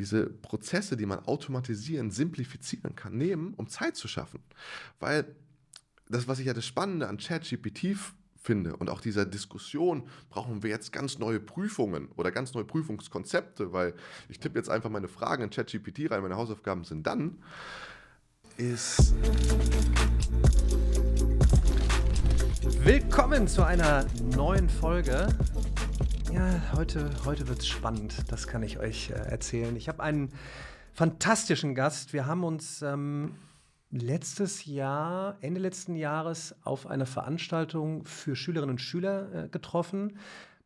diese Prozesse, die man automatisieren, simplifizieren kann, nehmen, um Zeit zu schaffen. Weil das, was ich ja das Spannende an ChatGPT finde und auch dieser Diskussion, brauchen wir jetzt ganz neue Prüfungen oder ganz neue Prüfungskonzepte, weil ich tippe jetzt einfach meine Fragen in ChatGPT rein, meine Hausaufgaben sind dann, ist... Willkommen zu einer neuen Folge ja, heute, heute wird es spannend, das kann ich euch äh, erzählen. Ich habe einen fantastischen Gast. Wir haben uns ähm, letztes Jahr, Ende letzten Jahres, auf einer Veranstaltung für Schülerinnen und Schüler äh, getroffen.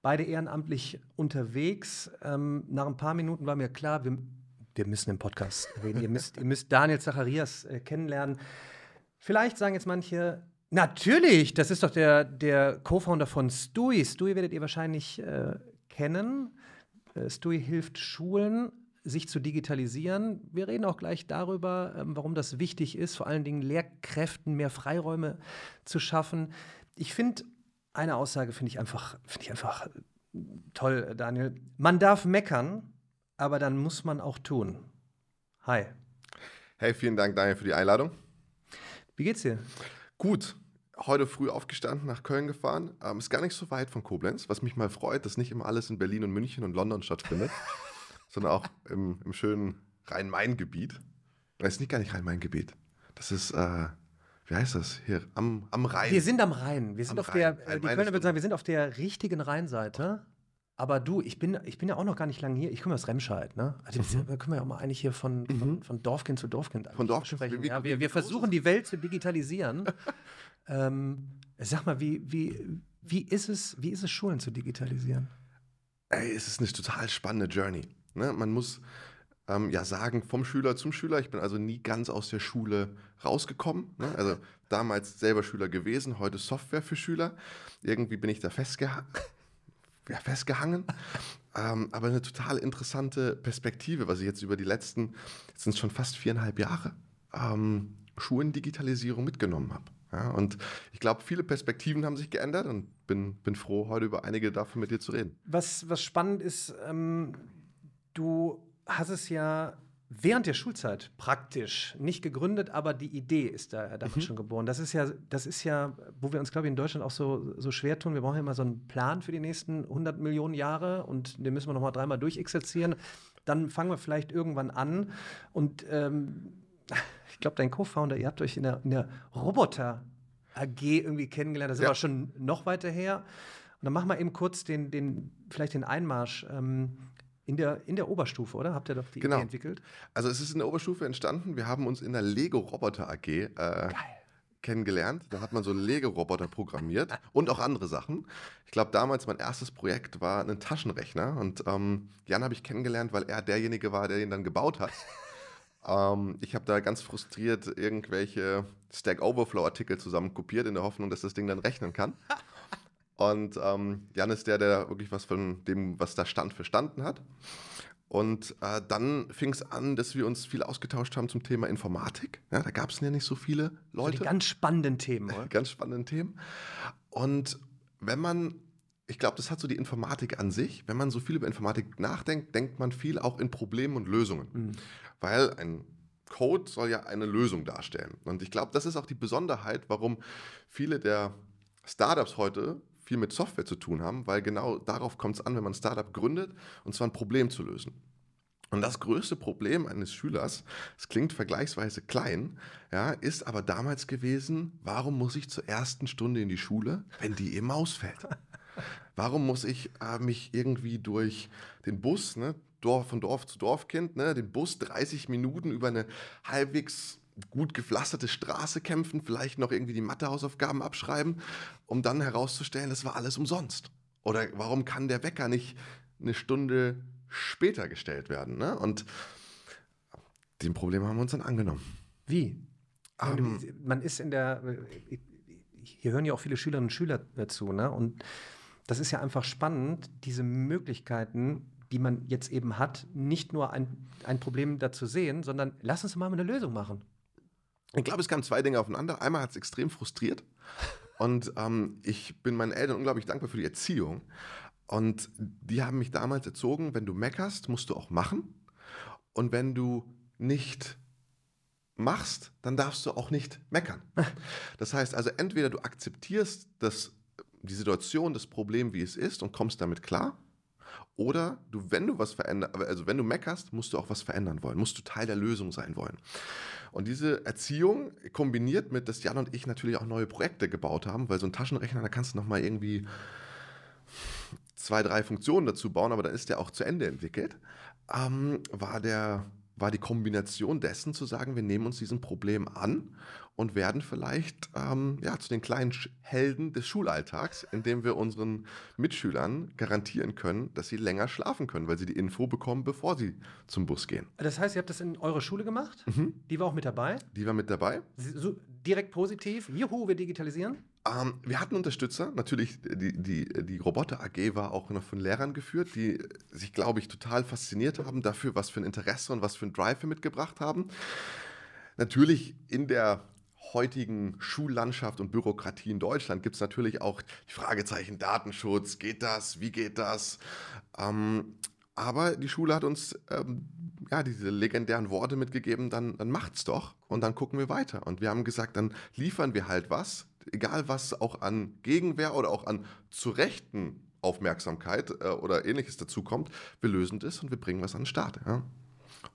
Beide ehrenamtlich unterwegs. Ähm, nach ein paar Minuten war mir klar, wir, wir müssen im Podcast reden. ihr, müsst, ihr müsst Daniel Zacharias äh, kennenlernen. Vielleicht sagen jetzt manche, Natürlich, das ist doch der, der Co-Founder von Stui. Stui werdet ihr wahrscheinlich äh, kennen. Äh, Stui hilft Schulen, sich zu digitalisieren. Wir reden auch gleich darüber, ähm, warum das wichtig ist, vor allen Dingen Lehrkräften mehr Freiräume zu schaffen. Ich finde, eine Aussage finde ich einfach, finde ich einfach äh, toll, Daniel. Man darf meckern, aber dann muss man auch tun. Hi. Hey, vielen Dank, Daniel, für die Einladung. Wie geht's dir? Gut heute früh aufgestanden, nach Köln gefahren. Ähm, ist gar nicht so weit von Koblenz, was mich mal freut, dass nicht immer alles in Berlin und München und London stattfindet, sondern auch im, im schönen Rhein-Main-Gebiet. Das ist nicht gar nicht Rhein-Main-Gebiet. Das ist, äh, wie heißt das? Hier am, am Rhein. Wir sind am Rhein. Wir sind am auf Rhein. der, äh, die Kölner würden sagen, wir sind auf der richtigen Rheinseite. Aber du, ich bin, ich bin ja auch noch gar nicht lange hier. Ich komme aus Remscheid, ne? Also mhm. da können wir ja auch mal eigentlich hier von, von, mhm. von Dorfkind zu Dorfkind Von Dorfkind sprechen. Ja, wir, wir versuchen die Welt zu digitalisieren. Ähm, sag mal, wie, wie, wie, ist es, wie ist es, Schulen zu digitalisieren? Ey, es ist eine total spannende Journey. Ne? Man muss ähm, ja sagen, vom Schüler zum Schüler. Ich bin also nie ganz aus der Schule rausgekommen. Ne? Also damals selber Schüler gewesen, heute Software für Schüler. Irgendwie bin ich da festgeha ja, festgehangen. ähm, aber eine total interessante Perspektive, was ich jetzt über die letzten, jetzt sind es schon fast viereinhalb Jahre, ähm, Schulendigitalisierung mitgenommen habe. Ja, und ich glaube, viele Perspektiven haben sich geändert und bin, bin froh, heute über einige davon mit dir zu reden. Was, was spannend ist, ähm, du hast es ja während der Schulzeit praktisch nicht gegründet, aber die Idee ist da davon mhm. schon geboren. Das ist ja, das ist ja, wo wir uns, glaube ich, in Deutschland auch so, so schwer tun. Wir brauchen ja immer so einen Plan für die nächsten 100 Millionen Jahre und den müssen wir noch mal dreimal durchexerzieren. Dann fangen wir vielleicht irgendwann an und ähm, glaube, dein Co-Founder, ihr habt euch in der, in der Roboter AG irgendwie kennengelernt. Das ist ja. aber schon noch weiter her. Und dann machen wir eben kurz den, den vielleicht den Einmarsch. Ähm, in der, in der Oberstufe, oder? Habt ihr doch die genau. Idee entwickelt? Also es ist in der Oberstufe entstanden. Wir haben uns in der Lego Roboter AG äh, kennengelernt. Da hat man so Lego-Roboter programmiert und auch andere Sachen. Ich glaube, damals mein erstes Projekt war ein Taschenrechner. Und ähm, Jan habe ich kennengelernt, weil er derjenige war, der ihn dann gebaut hat. Ähm, ich habe da ganz frustriert irgendwelche Stack Overflow-Artikel zusammenkopiert, in der Hoffnung, dass das Ding dann rechnen kann. Und ähm, Jan ist der, der wirklich was von dem, was da stand, verstanden hat. Und äh, dann fing es an, dass wir uns viel ausgetauscht haben zum Thema Informatik. Ja, da gab es ja nicht so viele Leute. die ganz spannenden Themen, oder? ganz spannenden Themen. Und wenn man, ich glaube, das hat so die Informatik an sich, wenn man so viel über Informatik nachdenkt, denkt man viel auch in Problemen und Lösungen. Mhm weil ein Code soll ja eine Lösung darstellen. Und ich glaube, das ist auch die Besonderheit, warum viele der Startups heute viel mit Software zu tun haben, weil genau darauf kommt es an, wenn man ein Startup gründet, und zwar ein Problem zu lösen. Und das größte Problem eines Schülers, es klingt vergleichsweise klein, ja, ist aber damals gewesen, warum muss ich zur ersten Stunde in die Schule, wenn die eben ausfällt? Warum muss ich äh, mich irgendwie durch den Bus, ne, Dorf, von Dorf zu Dorfkind, ne, den Bus 30 Minuten über eine halbwegs gut gepflasterte Straße kämpfen, vielleicht noch irgendwie die Mathehausaufgaben abschreiben, um dann herauszustellen, das war alles umsonst. Oder warum kann der Wecker nicht eine Stunde später gestellt werden? Ne? Und dem Problem haben wir uns dann angenommen. Wie? Um, ähm, man ist in der, hier hören ja auch viele Schülerinnen und Schüler dazu, ne? Und das ist ja einfach spannend, diese Möglichkeiten die man jetzt eben hat, nicht nur ein, ein Problem dazu sehen, sondern lass uns mal eine Lösung machen. Ich glaube, es kamen zwei Dinge aufeinander. Einmal hat es extrem frustriert und ähm, ich bin meinen Eltern unglaublich dankbar für die Erziehung. Und die haben mich damals erzogen, wenn du meckerst, musst du auch machen. Und wenn du nicht machst, dann darfst du auch nicht meckern. Das heißt also, entweder du akzeptierst das, die Situation, das Problem, wie es ist und kommst damit klar, oder du, wenn du was verändern, also wenn du meckerst, musst du auch was verändern wollen, musst du Teil der Lösung sein wollen. Und diese Erziehung kombiniert mit, dass Jan und ich natürlich auch neue Projekte gebaut haben, weil so ein Taschenrechner, da kannst du nochmal irgendwie zwei, drei Funktionen dazu bauen, aber dann ist der auch zu Ende entwickelt, ähm, war der war die Kombination dessen zu sagen, wir nehmen uns diesem Problem an und werden vielleicht ähm, ja, zu den kleinen Helden des Schulalltags, indem wir unseren Mitschülern garantieren können, dass sie länger schlafen können, weil sie die Info bekommen, bevor sie zum Bus gehen. Das heißt, ihr habt das in eurer Schule gemacht? Mhm. Die war auch mit dabei? Die war mit dabei. So, direkt positiv? Juhu, wir digitalisieren? Ähm, wir hatten Unterstützer. Natürlich, die, die, die Roboter AG war auch noch von Lehrern geführt, die sich, glaube ich, total fasziniert haben dafür, was für ein Interesse und was für ein Drive wir mitgebracht haben. Natürlich in der heutigen Schullandschaft und Bürokratie in Deutschland gibt es natürlich auch die Fragezeichen Datenschutz. Geht das? Wie geht das? Ähm, aber die Schule hat uns ähm, ja, diese legendären Worte mitgegeben, dann, dann macht's doch und dann gucken wir weiter. Und wir haben gesagt, dann liefern wir halt was, egal was auch an Gegenwehr oder auch an zu Rechten Aufmerksamkeit äh, oder ähnliches dazu kommt, wir lösen das und wir bringen was an den Start. Ja?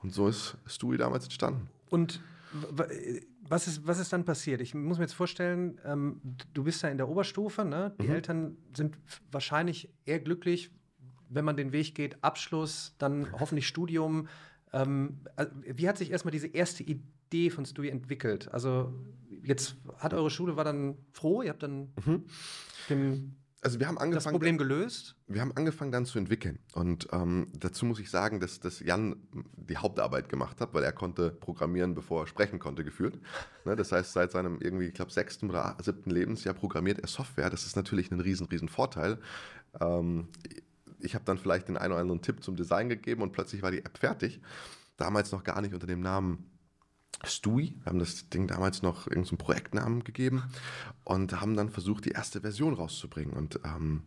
Und so ist Stui damals entstanden. Und was ist, was ist dann passiert? Ich muss mir jetzt vorstellen, ähm, du bist ja in der Oberstufe, ne? die mhm. Eltern sind wahrscheinlich eher glücklich, wenn man den Weg geht, Abschluss, dann hoffentlich Studium. Ähm, wie hat sich erstmal diese erste Idee von Stui entwickelt? Also jetzt hat eure Schule war dann froh, ihr habt dann mhm. den also wir haben angefangen, das Problem gelöst? Wir haben angefangen dann zu entwickeln. Und ähm, dazu muss ich sagen, dass, dass Jan die Hauptarbeit gemacht hat, weil er konnte programmieren, bevor er sprechen konnte, geführt. Ne, das heißt, seit seinem irgendwie, ich glaube, sechsten oder siebten Lebensjahr programmiert er Software. Das ist natürlich ein riesen, riesen Vorteil. Ähm, ich habe dann vielleicht den einen oder anderen Tipp zum Design gegeben und plötzlich war die App fertig. Damals noch gar nicht unter dem Namen Stui. Wir haben das Ding damals noch irgendeinen Projektnamen gegeben und haben dann versucht, die erste Version rauszubringen. Und ähm,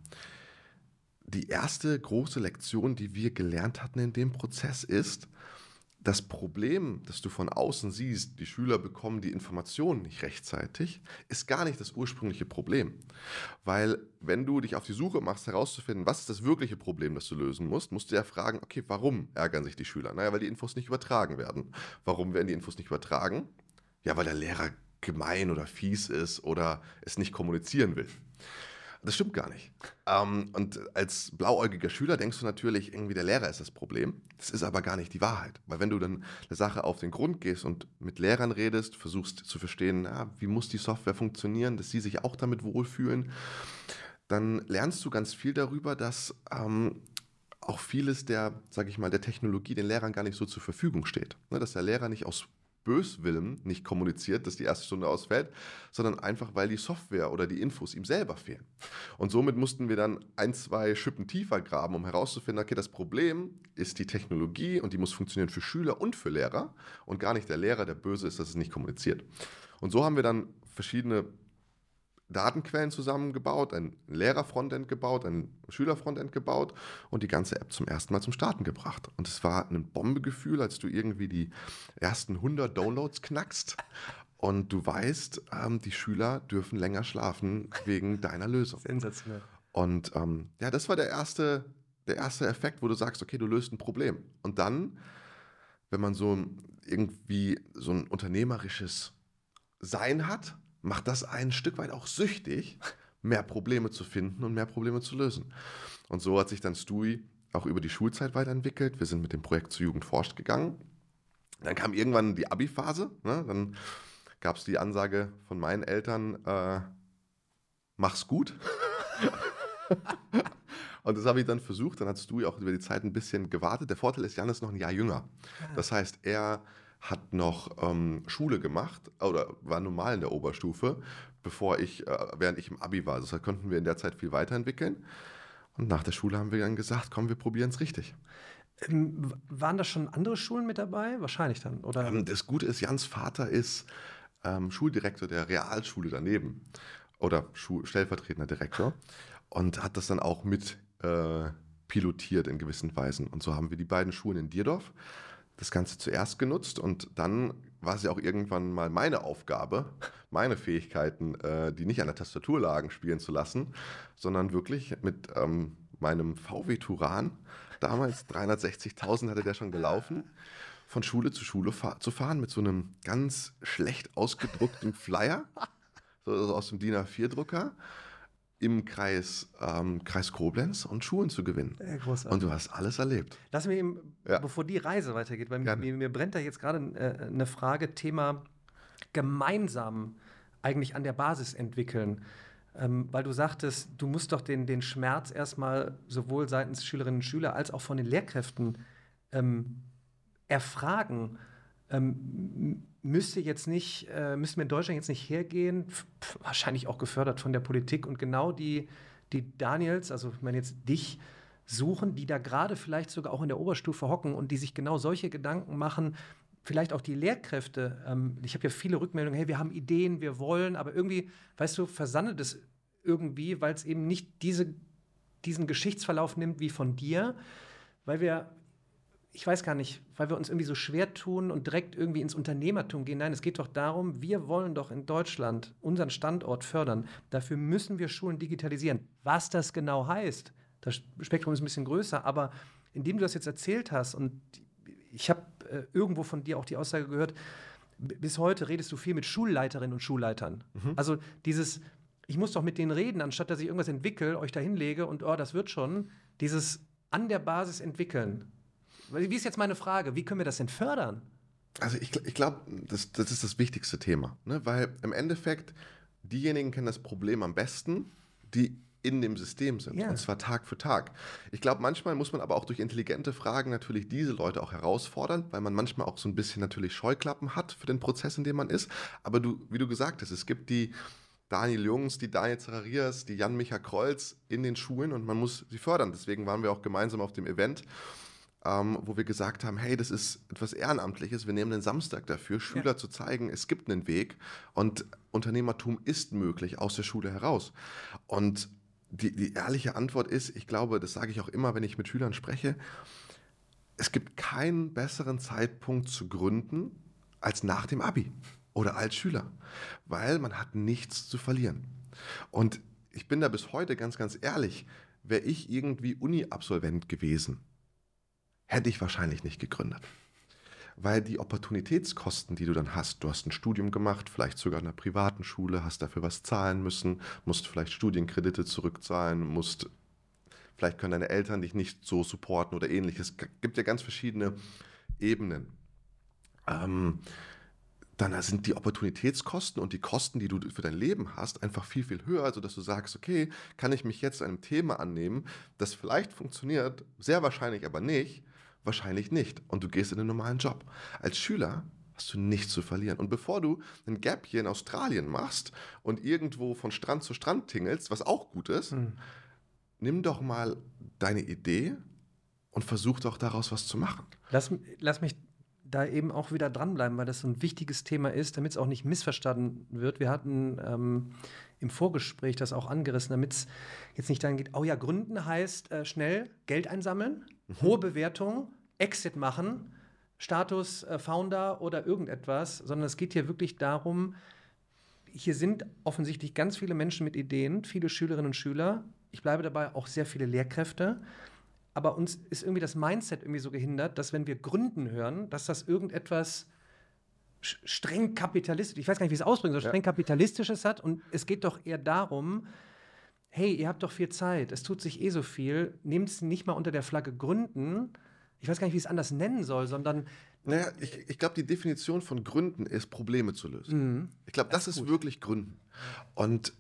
die erste große Lektion, die wir gelernt hatten in dem Prozess ist, das Problem, das du von außen siehst, die Schüler bekommen die Informationen nicht rechtzeitig, ist gar nicht das ursprüngliche Problem. Weil wenn du dich auf die Suche machst, herauszufinden, was ist das wirkliche Problem, das du lösen musst, musst du ja fragen, okay, warum ärgern sich die Schüler? Naja, weil die Infos nicht übertragen werden. Warum werden die Infos nicht übertragen? Ja, weil der Lehrer gemein oder fies ist oder es nicht kommunizieren will. Das stimmt gar nicht. Ähm, und als blauäugiger Schüler denkst du natürlich, irgendwie der Lehrer ist das Problem. Das ist aber gar nicht die Wahrheit. Weil wenn du dann der Sache auf den Grund gehst und mit Lehrern redest, versuchst zu verstehen, na, wie muss die Software funktionieren, dass sie sich auch damit wohlfühlen, dann lernst du ganz viel darüber, dass ähm, auch vieles der, sage ich mal, der Technologie den Lehrern gar nicht so zur Verfügung steht. Ne, dass der Lehrer nicht aus Böswillen nicht kommuniziert, dass die erste Stunde ausfällt, sondern einfach, weil die Software oder die Infos ihm selber fehlen. Und somit mussten wir dann ein, zwei Schippen tiefer graben, um herauszufinden, okay, das Problem ist die Technologie und die muss funktionieren für Schüler und für Lehrer und gar nicht der Lehrer, der böse ist, dass es nicht kommuniziert. Und so haben wir dann verschiedene Datenquellen zusammengebaut, ein Lehrerfrontend gebaut, ein Schülerfrontend gebaut und die ganze App zum ersten Mal zum Starten gebracht. Und es war ein Bombegefühl, als du irgendwie die ersten 100 Downloads knackst und du weißt, ähm, die Schüler dürfen länger schlafen wegen deiner Lösung. Sensationell. Und ähm, ja, das war der erste, der erste Effekt, wo du sagst, okay, du löst ein Problem. Und dann, wenn man so irgendwie so ein unternehmerisches Sein hat, macht das ein Stück weit auch süchtig, mehr Probleme zu finden und mehr Probleme zu lösen. Und so hat sich dann Stui auch über die Schulzeit weiterentwickelt. Wir sind mit dem Projekt zu Jugend forscht gegangen. Dann kam irgendwann die Abi-Phase. Ne? Dann gab es die Ansage von meinen Eltern, äh, mach's gut. und das habe ich dann versucht. Dann hat Stui auch über die Zeit ein bisschen gewartet. Der Vorteil ist, Jan ist noch ein Jahr jünger. Das heißt, er hat noch ähm, Schule gemacht oder war normal in der Oberstufe, bevor ich, äh, während ich im Abi war. Das konnten wir in der Zeit viel weiterentwickeln. Und nach der Schule haben wir dann gesagt, komm, wir probieren es richtig. Ähm, waren da schon andere Schulen mit dabei? Wahrscheinlich dann, oder? Ähm, das Gute ist, Jans Vater ist ähm, Schuldirektor der Realschule daneben oder Schul stellvertretender Direktor und hat das dann auch mit äh, pilotiert in gewissen Weisen. Und so haben wir die beiden Schulen in Dierdorf das Ganze zuerst genutzt und dann war es ja auch irgendwann mal meine Aufgabe, meine Fähigkeiten, äh, die nicht an der Tastatur lagen, spielen zu lassen, sondern wirklich mit ähm, meinem VW Turan, damals 360.000 hatte der schon gelaufen, von Schule zu Schule fa zu fahren mit so einem ganz schlecht ausgedruckten Flyer, so aus dem DIN A4-Drucker im Kreis, ähm, Kreis Koblenz und Schulen zu gewinnen. Ja, und du hast alles erlebt. Lass mich eben, ja. bevor die Reise weitergeht, weil mir, mir, brennt da jetzt gerade äh, eine Frage, Thema gemeinsam eigentlich an der Basis entwickeln. Ähm, weil du sagtest, du musst doch den, den Schmerz erstmal sowohl seitens Schülerinnen und Schüler als auch von den Lehrkräften ähm, erfragen. Ähm, müsste jetzt nicht, äh, müssten wir in Deutschland jetzt nicht hergehen, wahrscheinlich auch gefördert von der Politik und genau die, die Daniels, also ich meine jetzt dich, suchen, die da gerade vielleicht sogar auch in der Oberstufe hocken und die sich genau solche Gedanken machen, vielleicht auch die Lehrkräfte. Ähm, ich habe ja viele Rückmeldungen, hey, wir haben Ideen, wir wollen, aber irgendwie, weißt du, versandet es irgendwie, weil es eben nicht diese, diesen Geschichtsverlauf nimmt wie von dir, weil wir ich weiß gar nicht, weil wir uns irgendwie so schwer tun und direkt irgendwie ins Unternehmertum gehen. Nein, es geht doch darum, wir wollen doch in Deutschland unseren Standort fördern. Dafür müssen wir Schulen digitalisieren. Was das genau heißt, das Spektrum ist ein bisschen größer, aber indem du das jetzt erzählt hast und ich habe äh, irgendwo von dir auch die Aussage gehört, bis heute redest du viel mit Schulleiterinnen und Schulleitern. Mhm. Also dieses, ich muss doch mit denen reden, anstatt dass ich irgendwas entwickle, euch da hinlege und oh, das wird schon. Dieses an der Basis entwickeln wie ist jetzt meine Frage? Wie können wir das denn fördern? Also ich, ich glaube, das, das ist das wichtigste Thema, ne? weil im Endeffekt diejenigen kennen das Problem am besten, die in dem System sind. Yeah. Und zwar Tag für Tag. Ich glaube, manchmal muss man aber auch durch intelligente Fragen natürlich diese Leute auch herausfordern, weil man manchmal auch so ein bisschen natürlich Scheuklappen hat für den Prozess, in dem man ist. Aber du, wie du gesagt hast, es gibt die Daniel Jungs, die Daniel Zerarias, die Jan-Micha Kreuz in den Schulen und man muss sie fördern. Deswegen waren wir auch gemeinsam auf dem Event ähm, wo wir gesagt haben, hey, das ist etwas Ehrenamtliches, wir nehmen den Samstag dafür, Schüler ja. zu zeigen, es gibt einen Weg und Unternehmertum ist möglich aus der Schule heraus. Und die, die ehrliche Antwort ist, ich glaube, das sage ich auch immer, wenn ich mit Schülern spreche, es gibt keinen besseren Zeitpunkt zu gründen als nach dem Abi oder als Schüler, weil man hat nichts zu verlieren. Und ich bin da bis heute ganz, ganz ehrlich, wäre ich irgendwie Uni-Absolvent gewesen, hätte ich wahrscheinlich nicht gegründet. Weil die Opportunitätskosten, die du dann hast, du hast ein Studium gemacht, vielleicht sogar in einer privaten Schule, hast dafür was zahlen müssen, musst vielleicht Studienkredite zurückzahlen, musst, vielleicht können deine Eltern dich nicht so supporten oder ähnliches. Es gibt ja ganz verschiedene Ebenen. Ähm, dann sind die Opportunitätskosten und die Kosten, die du für dein Leben hast, einfach viel, viel höher, sodass du sagst, okay, kann ich mich jetzt einem Thema annehmen, das vielleicht funktioniert, sehr wahrscheinlich aber nicht, Wahrscheinlich nicht. Und du gehst in einen normalen Job. Als Schüler hast du nichts zu verlieren. Und bevor du ein Gap hier in Australien machst und irgendwo von Strand zu Strand tingelst, was auch gut ist, hm. nimm doch mal deine Idee und versuch doch daraus was zu machen. Lass, lass mich da eben auch wieder dranbleiben, weil das so ein wichtiges Thema ist, damit es auch nicht missverstanden wird. Wir hatten ähm, im Vorgespräch das auch angerissen, damit es jetzt nicht dahin geht, oh ja, gründen heißt äh, schnell Geld einsammeln, mhm. hohe Bewertung, Exit machen, Status äh, Founder oder irgendetwas, sondern es geht hier wirklich darum, hier sind offensichtlich ganz viele Menschen mit Ideen, viele Schülerinnen und Schüler. Ich bleibe dabei auch sehr viele Lehrkräfte aber uns ist irgendwie das Mindset irgendwie so gehindert, dass wenn wir Gründen hören, dass das irgendetwas streng kapitalistisch, ich weiß gar nicht, wie es ausdrücken soll, streng ja. kapitalistisches hat und es geht doch eher darum, hey, ihr habt doch viel Zeit, es tut sich eh so viel, nehmt es nicht mal unter der Flagge Gründen, ich weiß gar nicht, wie ich es anders nennen soll, sondern naja, ich, ich glaube, die Definition von Gründen ist, Probleme zu lösen. Mhm. Ich glaube, das, das, ist, ist wirklich Gründen. Und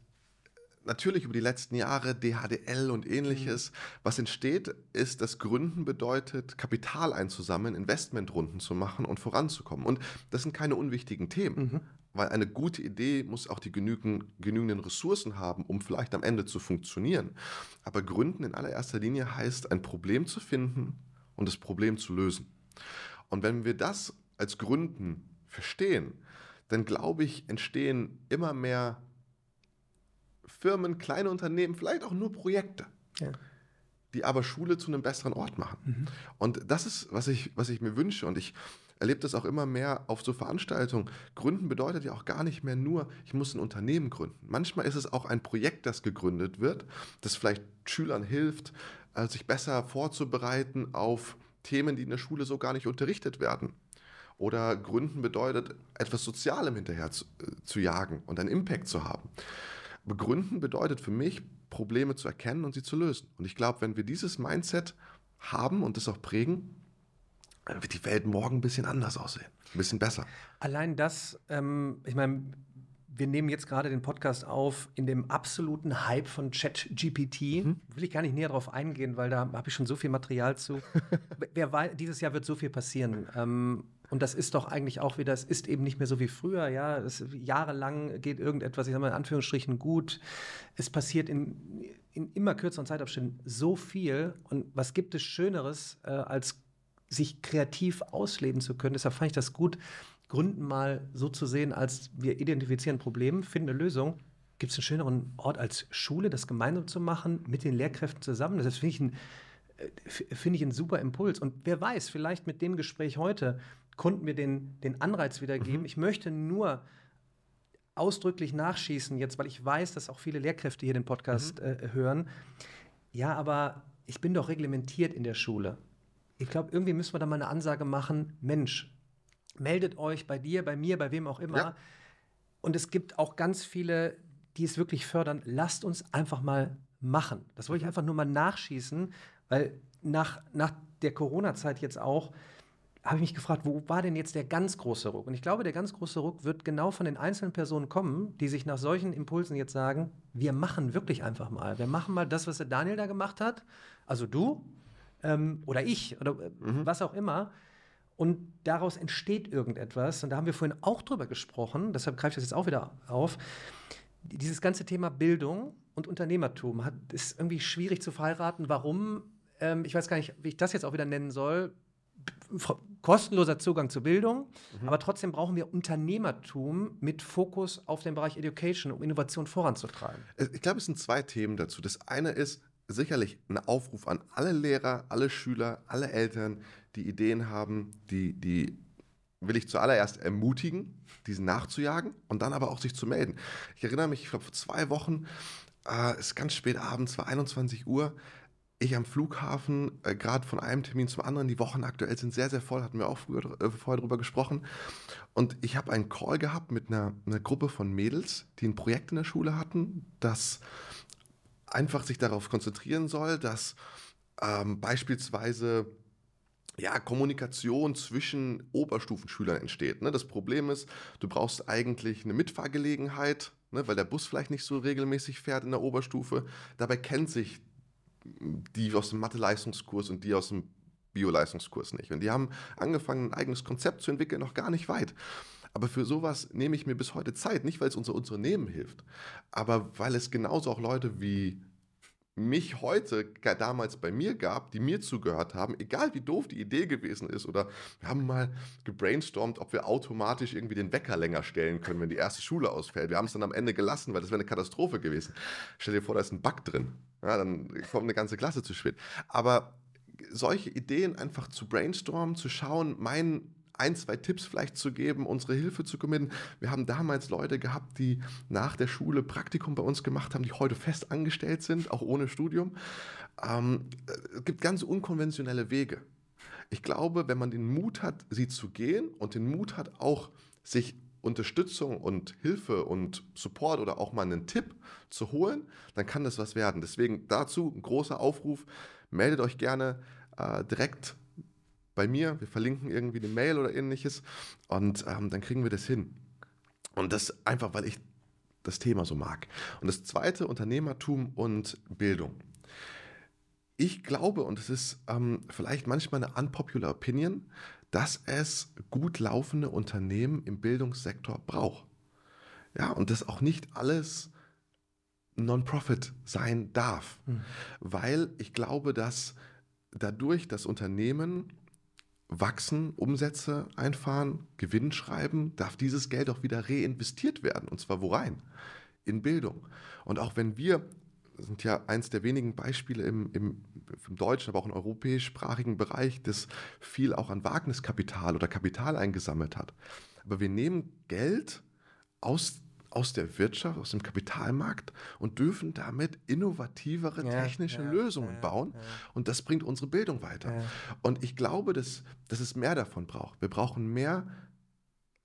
natürlich über die letzten Jahre DHDL und ähnliches. Mhm. Was entsteht, ist, dass Gründen bedeutet, Kapital einzusammeln, Investmentrunden zu machen und voranzukommen. Und das sind keine unwichtigen Themen. Mhm. Weil eine gute Idee muss auch die genügend, genügenden Ressourcen haben, um vielleicht am Ende zu funktionieren. Aber Gründen in allererster Linie heißt, ein Problem zu finden und das Problem zu lösen. Und wenn wir das als Gründen verstehen, dann glaube ich, entstehen immer mehr Firmen, kleine Unternehmen, vielleicht auch nur Projekte. Ja. die aber Schule zu einem besseren Ort machen. Mhm. Und das ist, was ich, was ich mir wünsche. Und ich erlebe das auch immer mehr auf so Veranstaltungen. Gründen bedeutet ja auch gar nicht mehr nur, ich muss ein Unternehmen gründen. Manchmal ist es auch ein Projekt, das gegründet wird, das vielleicht Schülern hilft, äh, sich besser vorzubereiten auf Themen, die in der Schule so gar nicht unterrichtet werden. Oder Gründen bedeutet, etwas Sozialem hinterher zu, äh, zu jagen und einen Impact zu haben. Begründen bedeutet für mich, Probleme zu erkennen und sie zu lösen. Und ich glaube, wenn wir dieses Mindset haben und das auch prägen, dann wird die Welt morgen ein bisschen anders aussehen. Ein bisschen besser. Allein das, ähm, ich meine, wir nehmen jetzt gerade den Podcast auf in dem absoluten Hype von ChatGPT. Mhm. Will ich gar nicht näher darauf eingehen, weil da habe ich schon so viel Material zu. Wer weiß, dieses Jahr wird so viel passieren. Ähm, und das ist doch eigentlich auch wieder, es ist eben nicht mehr so wie früher, ja. Es, jahrelang geht irgendetwas, ich sage mal in Anführungsstrichen, gut. Es passiert in, in immer kürzeren Zeitabständen so viel. Und was gibt es Schöneres, äh, als sich kreativ ausleben zu können? Deshalb fand ich das gut, Gründen mal so zu sehen, als wir identifizieren Probleme, finden eine Lösung. Gibt es einen schöneren Ort als Schule, das gemeinsam zu machen, mit den Lehrkräften zusammen? Das finde ich ein äh, finde ich ein super Impuls. Und wer weiß, vielleicht mit dem Gespräch heute konnten wir den, den Anreiz wiedergeben. Mhm. Ich möchte nur ausdrücklich nachschießen jetzt, weil ich weiß, dass auch viele Lehrkräfte hier den Podcast mhm. äh, hören. Ja, aber ich bin doch reglementiert in der Schule. Ich glaube, irgendwie müssen wir da mal eine Ansage machen, Mensch, meldet euch bei dir, bei mir, bei wem auch immer. Ja. Und es gibt auch ganz viele, die es wirklich fördern. Lasst uns einfach mal machen. Das wollte ich mhm. einfach nur mal nachschießen, weil nach, nach der Corona-Zeit jetzt auch, habe ich mich gefragt, wo war denn jetzt der ganz große Ruck? Und ich glaube, der ganz große Ruck wird genau von den einzelnen Personen kommen, die sich nach solchen Impulsen jetzt sagen, wir machen wirklich einfach mal. Wir machen mal das, was der Daniel da gemacht hat, also du ähm, oder ich oder äh, mhm. was auch immer. Und daraus entsteht irgendetwas. Und da haben wir vorhin auch drüber gesprochen, deshalb greife ich das jetzt auch wieder auf. Dieses ganze Thema Bildung und Unternehmertum hat, ist irgendwie schwierig zu verheiraten. Warum? Ähm, ich weiß gar nicht, wie ich das jetzt auch wieder nennen soll kostenloser Zugang zur Bildung, mhm. aber trotzdem brauchen wir Unternehmertum mit Fokus auf den Bereich Education, um Innovation voranzutreiben. Ich glaube, es sind zwei Themen dazu. Das eine ist sicherlich ein Aufruf an alle Lehrer, alle Schüler, alle Eltern, die Ideen haben, die, die will ich zuallererst ermutigen, diesen nachzujagen und dann aber auch sich zu melden. Ich erinnere mich, ich glaube, vor zwei Wochen, äh, ist ganz spät abends, war 21 Uhr, ich am Flughafen, äh, gerade von einem Termin zum anderen, die Wochen aktuell sind sehr, sehr voll, hatten wir auch früher, äh, vorher drüber gesprochen. Und ich habe einen Call gehabt mit einer, einer Gruppe von Mädels, die ein Projekt in der Schule hatten, das einfach sich darauf konzentrieren soll, dass ähm, beispielsweise ja, Kommunikation zwischen Oberstufenschülern entsteht. Ne? Das Problem ist, du brauchst eigentlich eine Mitfahrgelegenheit, ne, weil der Bus vielleicht nicht so regelmäßig fährt in der Oberstufe. Dabei kennt sich die aus dem Mathe-Leistungskurs und die aus dem Bio-Leistungskurs nicht. Und die haben angefangen, ein eigenes Konzept zu entwickeln, noch gar nicht weit. Aber für sowas nehme ich mir bis heute Zeit. Nicht, weil es unser Unternehmen hilft, aber weil es genauso auch Leute wie mich heute damals bei mir gab, die mir zugehört haben, egal wie doof die Idee gewesen ist oder wir haben mal gebrainstormt, ob wir automatisch irgendwie den Wecker länger stellen können, wenn die erste Schule ausfällt. Wir haben es dann am Ende gelassen, weil das wäre eine Katastrophe gewesen. Stell dir vor, da ist ein Bug drin. Ja, dann kommt eine ganze Klasse zu spät. Aber solche Ideen einfach zu brainstormen, zu schauen, mein ein, zwei Tipps vielleicht zu geben, unsere Hilfe zu committen. Wir haben damals Leute gehabt, die nach der Schule Praktikum bei uns gemacht haben, die heute fest angestellt sind, auch ohne Studium. Ähm, es gibt ganz unkonventionelle Wege. Ich glaube, wenn man den Mut hat, sie zu gehen und den Mut hat, auch sich Unterstützung und Hilfe und Support oder auch mal einen Tipp zu holen, dann kann das was werden. Deswegen dazu ein großer Aufruf. Meldet euch gerne äh, direkt bei mir. Wir verlinken irgendwie eine Mail oder ähnliches und ähm, dann kriegen wir das hin. Und das einfach, weil ich das Thema so mag. Und das zweite, Unternehmertum und Bildung. Ich glaube, und es ist ähm, vielleicht manchmal eine unpopular Opinion, dass es gut laufende Unternehmen im Bildungssektor braucht. Ja, und dass auch nicht alles Non-Profit sein darf. Mhm. Weil ich glaube, dass dadurch das Unternehmen wachsen, Umsätze einfahren, Gewinn schreiben, darf dieses Geld auch wieder reinvestiert werden. Und zwar wo rein? In Bildung. Und auch wenn wir sind ja eins der wenigen Beispiele im, im, im deutschen, aber auch im europäischsprachigen Bereich, das viel auch an Wagniskapital oder Kapital eingesammelt hat. Aber wir nehmen Geld aus, aus der Wirtschaft, aus dem Kapitalmarkt und dürfen damit innovativere Ja, technische ja, Lösungen ja, bauen. Und das bringt unsere Bildung weiter. Und ich glaube, dass, dass es mehr davon braucht. Wir brauchen mehr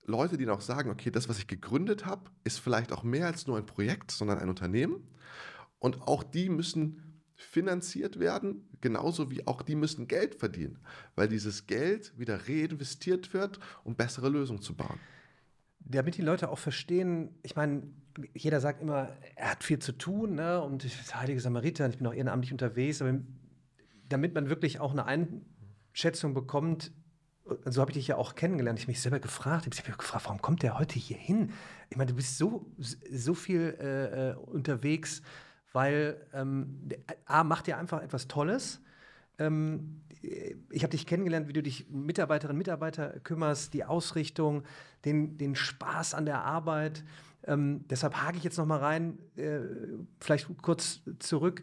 Leute, die noch sagen, okay, das, was ich gegründet habe, ist vielleicht auch mehr als nur ein Projekt, sondern ein Unternehmen. Und auch die müssen finanziert werden, genauso wie auch die müssen Geld verdienen, weil dieses Geld wieder reinvestiert wird, um bessere Lösungen zu bauen. damit die Leute auch verstehen, ich meine, jeder sagt immer, er hat viel zu tun, ne? Und ich bin heilige Samariter, ich bin auch ehrenamtlich unterwegs, aber damit man wirklich auch eine Einschätzung bekommt, so habe ich dich ja auch kennengelernt, ich habe mich selber gefragt, ich mich gefragt, warum kommt der heute hier hin? Ich meine, du bist so, so viel äh, äh, unterwegs, weil ähm, der- A, macht dir einfach etwas Tolles. Ähm, ich habe dich kennengelernt, wie du dich um Mitarbeiterinnen und Mitarbeiter kümmerst, die Ausrichtung, den, den Spaß an der Arbeit. Ähm, deshalb hake ich jetzt noch mal rein, äh, vielleicht kurz zurück.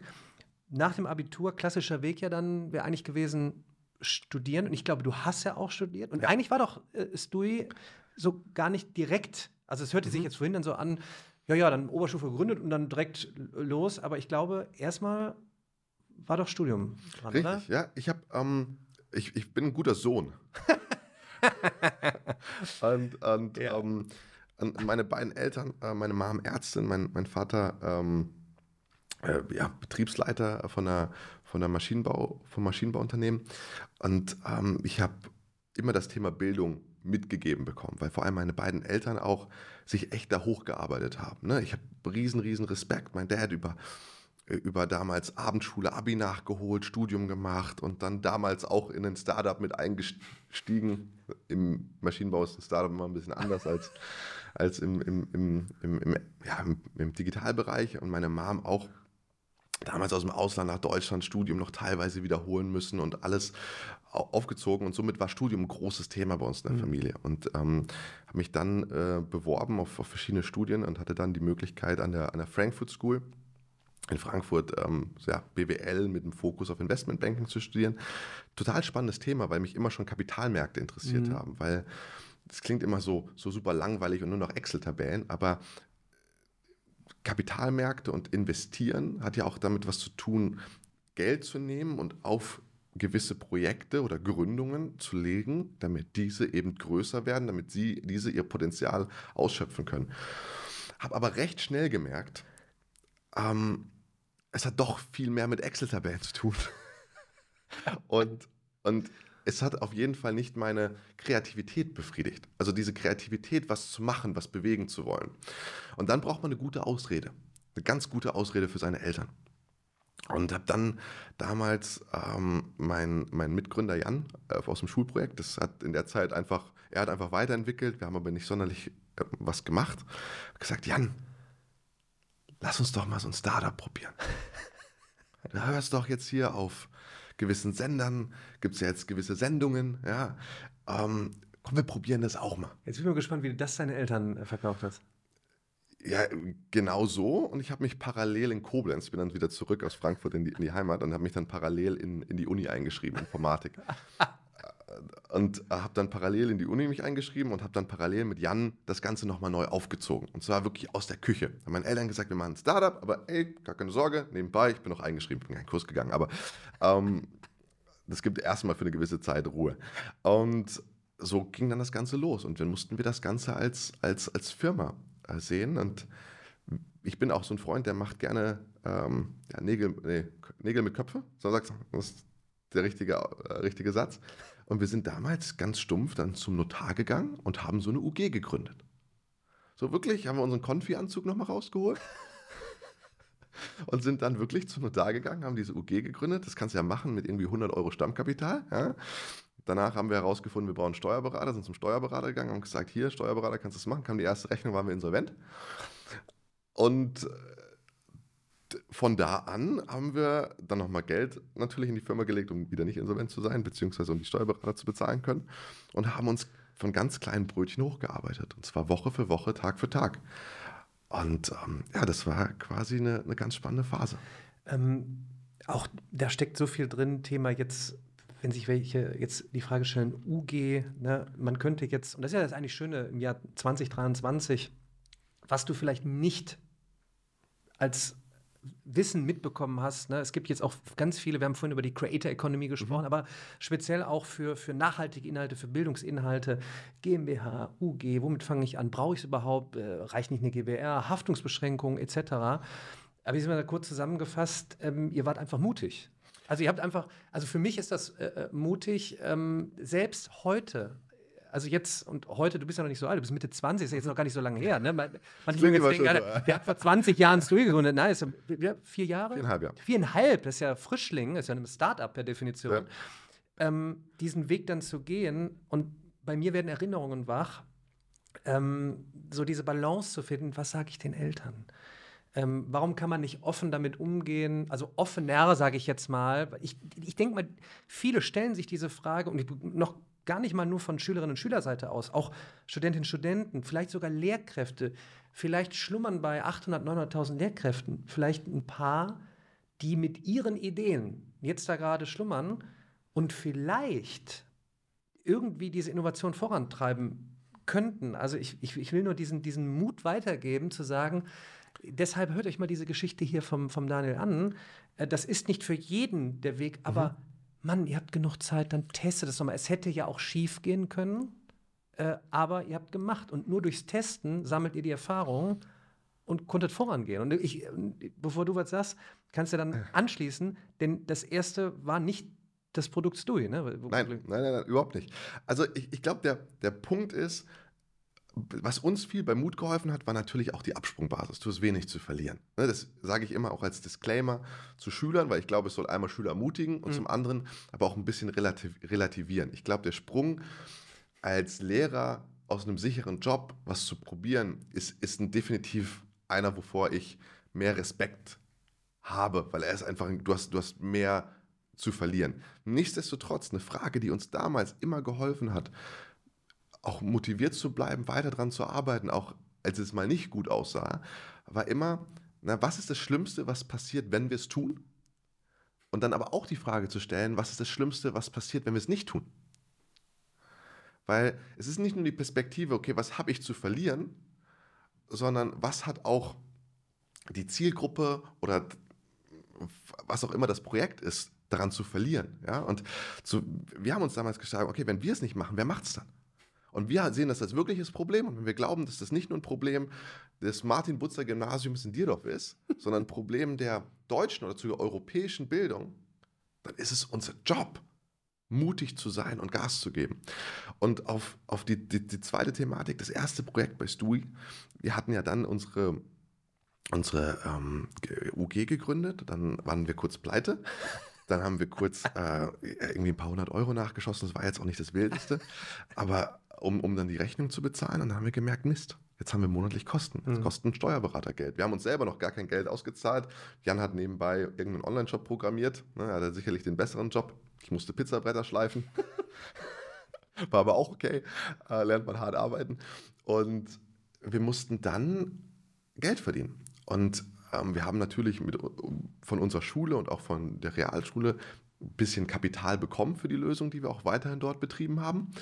Nach dem Abitur, klassischer Weg ja dann, wäre eigentlich gewesen, studieren. Und ich glaube, du hast ja auch studiert. Und eigentlich war doch äh, Stui so gar nicht direkt, also es hörte sich jetzt vorhin dann so an, ja, ja, dann Oberstufe gegründet und dann direkt los. Aber ich glaube, erstmal war doch Studium dran, oder? Richtig, ja. Ich habe, ähm, ich, ich bin ein guter Sohn. und und Ja. ähm, und meine beiden Eltern, äh, meine Mom Ärztin, mein, mein Vater ähm, äh, ja, Betriebsleiter von der, von der Maschinenbau, vom Maschinenbauunternehmen. Und ähm, ich habe immer das Thema Bildung mitgegeben bekommen, weil vor allem meine beiden Eltern auch sich echt da hochgearbeitet haben. Ne? Ich habe riesen, riesen Respekt. Mein Dad über, über damals Abendschule, Abi nachgeholt, Studium gemacht und dann damals auch in ein Startup mit eingestiegen. Im Maschinenbau ist ein Startup immer ein bisschen anders als, als im, im, im, im, im, ja, im, im Digitalbereich. Und meine Mom auch damals aus dem Ausland nach Deutschland Studium noch teilweise wiederholen müssen und alles au- aufgezogen und somit war Studium ein großes Thema bei uns in der Familie. Und ähm, habe mich dann äh, beworben auf, auf verschiedene Studien und hatte dann die Möglichkeit an der, an der Frankfurt School in Frankfurt ähm, ja, BWL mit dem Fokus auf Investmentbanking zu studieren. Total spannendes Thema, weil mich immer schon Kapitalmärkte interessiert haben, weil das klingt immer so, so super langweilig und nur noch Excel-Tabellen, aber Kapitalmärkte und investieren hat ja auch damit was zu tun, Geld zu nehmen und auf gewisse Projekte oder Gründungen zu legen, damit diese eben größer werden, damit sie diese ihr Potenzial ausschöpfen können. Habe aber recht schnell gemerkt, ähm, es hat doch viel mehr mit Excel-Tabellen zu tun. und, und es hat auf jeden Fall nicht meine Kreativität befriedigt. Also diese Kreativität, was zu machen, was bewegen zu wollen. Und dann braucht man eine gute Ausrede. Eine ganz gute Ausrede für seine Eltern. Und habe dann damals ähm, mein, mein Mitgründer Jan äh, aus dem Schulprojekt, das hat in der Zeit einfach, er hat einfach weiterentwickelt, wir haben aber nicht sonderlich äh, was gemacht, gesagt, Jan, lass uns doch mal so ein Startup probieren. Du hörst doch jetzt hier auf gewissen Sendern, gibt es ja jetzt gewisse Sendungen, ja. Ähm, komm, wir probieren das auch mal. Jetzt bin ich mal gespannt, wie du das deinen Eltern äh, verkauft hast. Ja, genau so. Und ich habe mich parallel in Koblenz, ich bin dann wieder zurück aus Frankfurt in die, in die Heimat und habe mich dann parallel in, in die Uni eingeschrieben, Informatik. und habe dann parallel in die Uni mich eingeschrieben und habe dann parallel mit Jan das Ganze nochmal neu aufgezogen. Und zwar wirklich aus der Küche. Haben meinen Eltern gesagt, wir machen ein Startup, aber ey, gar keine Sorge, nebenbei, ich bin noch eingeschrieben, bin keinen Kurs gegangen, aber ähm, das gibt erstmal für eine gewisse Zeit Ruhe. Und so ging dann das Ganze los. Und dann mussten wir das Ganze als, als, als Firma äh, sehen. Und ich bin auch so ein Freund, der macht gerne ähm, ja, Nägel, nee, Nägel mit Köpfe. So sagst du, das ist der richtige, äh, richtige Satz. Und wir sind damals ganz stumpf dann zum Notar gegangen und haben so eine UG gegründet. So wirklich, haben wir unseren Konfi-Anzug nochmal rausgeholt und sind dann wirklich zum Notar gegangen, haben diese UG gegründet. Das kannst du ja machen mit irgendwie 100 Euro Stammkapital. Ja. Danach haben wir herausgefunden, wir brauchen einen Steuerberater, sind zum Steuerberater gegangen, haben gesagt, hier, Steuerberater, kannst du das machen? Kam die erste Rechnung, waren wir insolvent. Und von da an haben wir dann nochmal Geld natürlich in die Firma gelegt, um wieder nicht insolvent zu sein, beziehungsweise um die Steuerberater zu bezahlen können. Und haben uns von ganz kleinen Brötchen hochgearbeitet. Und zwar Woche für Woche, Tag für Tag. Und ähm, ja, das war quasi eine, eine ganz spannende Phase. Ähm, auch da steckt so viel drin, Thema jetzt, wenn sich welche jetzt die Frage stellen, UG, ne, man könnte jetzt, und das ist ja das eigentlich Schöne im Jahr 2023, was du vielleicht nicht als Wissen mitbekommen hast. Ne? Es gibt jetzt auch ganz viele, wir haben vorhin über die Creator Economy gesprochen, mhm. aber speziell auch für, für nachhaltige Inhalte, für Bildungsinhalte, GmbH, UG, womit fange ich an? Brauche ich es überhaupt? Äh, reicht nicht eine GBR? Haftungsbeschränkungen etc. Aber ich sind mal kurz zusammengefasst, ähm, ihr wart einfach mutig. Also ihr habt einfach, also für mich ist das äh, äh mutig, ähm, selbst heute, also jetzt und heute, du bist ja noch nicht so alt, du bist Mitte 20, ist ja jetzt noch gar nicht so lange her. Ne? Mögen jetzt denken, Alter, der hat vor 20 Jahren Stui gegründet. Nein, ist ja, vier Jahre? Viereinhalb, ja. Viereinhalb, das ist ja Frischling, das ist ja ein Start-up per Definition. Ja. Ähm, diesen Weg dann zu gehen und bei mir werden Erinnerungen wach, ähm, so diese Balance zu finden, was sage ich den Eltern? Ähm, warum kann man nicht offen damit umgehen? Also offener, sage ich jetzt mal. Ich, ich denke mal, viele stellen sich diese Frage und ich, noch gar nicht mal nur von Schülerinnen und Schülerseite aus, auch Studentinnen und Studenten, vielleicht sogar Lehrkräfte. Vielleicht schlummern bei 800, 900.000 Lehrkräften vielleicht ein paar, die mit ihren Ideen jetzt da gerade schlummern und vielleicht irgendwie diese Innovation vorantreiben könnten. Also ich, ich, ich will nur diesen, diesen Mut weitergeben, zu sagen, deshalb hört euch mal diese Geschichte hier vom, vom Daniel an. Äh, das ist nicht für jeden der Weg, aber mhm. Mann, ihr habt genug Zeit, dann testet es nochmal. Es hätte ja auch schief gehen können, äh, aber ihr habt gemacht. Und nur durchs Testen sammelt ihr die Erfahrung und konntet vorangehen. Und ich, bevor du was sagst, kannst du dann anschließen, denn das erste war nicht das Produkt Stui, ne? Nein, nein, nein, nein, überhaupt nicht. Also ich, ich glaube, der, der Punkt ist, was uns viel bei Mut geholfen hat, war natürlich auch die Absprungbasis. Du hast wenig zu verlieren. Ne, das sage ich immer auch als Disclaimer zu Schülern, weil ich glaube, es soll einmal Schüler ermutigen und mhm. zum anderen aber auch ein bisschen relativ, relativieren. Ich glaube, der Sprung als Lehrer aus einem sicheren Job was zu probieren, ist, ist ein definitiv einer, wovor ich mehr Respekt habe, weil er ist einfach, du hast, du hast mehr zu verlieren. Nichtsdestotrotz, eine Frage, die uns damals immer geholfen hat, auch motiviert zu bleiben, weiter daran zu arbeiten, auch als es mal nicht gut aussah, war immer, na, was ist das Schlimmste, was passiert, wenn wir es tun? Und dann aber auch die Frage zu stellen, was ist das Schlimmste, was passiert, wenn wir es nicht tun? Weil es ist nicht nur die Perspektive, okay, was habe ich zu verlieren, sondern was hat auch die Zielgruppe oder was auch immer das Projekt ist, daran zu verlieren. Ja? Und zu, wir haben uns damals gesagt, okay, wenn wir es nicht machen, wer macht es dann? Und wir sehen das als wirkliches Problem. Und wenn wir glauben, dass das nicht nur ein Problem des Martin-Butzer-Gymnasiums in Dierdorf ist, sondern ein Problem der deutschen oder zur europäischen Bildung, dann ist es unser Job, mutig zu sein und Gas zu geben. Und auf, auf die, die, die zweite Thematik, das erste Projekt bei Stui, wir hatten ja dann unsere unsere ähm, UG gegründet, dann waren wir kurz pleite. Dann haben wir kurz äh, irgendwie ein paar hundert Euro nachgeschossen. Das war jetzt auch nicht das Wildeste. Aber um, um dann die Rechnung zu bezahlen. Und dann haben wir gemerkt, Mist, jetzt haben wir monatlich Kosten. Das mhm. kostet ein Steuerberatergeld. Wir haben uns selber noch gar kein Geld ausgezahlt. Jan hat nebenbei irgendeinen Online-Shop programmiert. Ne, er hatte sicherlich den besseren Job. Ich musste Pizzabretter schleifen. War aber auch okay. Äh, lernt man hart arbeiten. Und wir mussten dann Geld verdienen. Und ähm, wir haben natürlich mit, von unserer Schule und auch von der Realschule bisschen Kapital bekommen für die Lösung, die wir auch weiterhin dort betrieben haben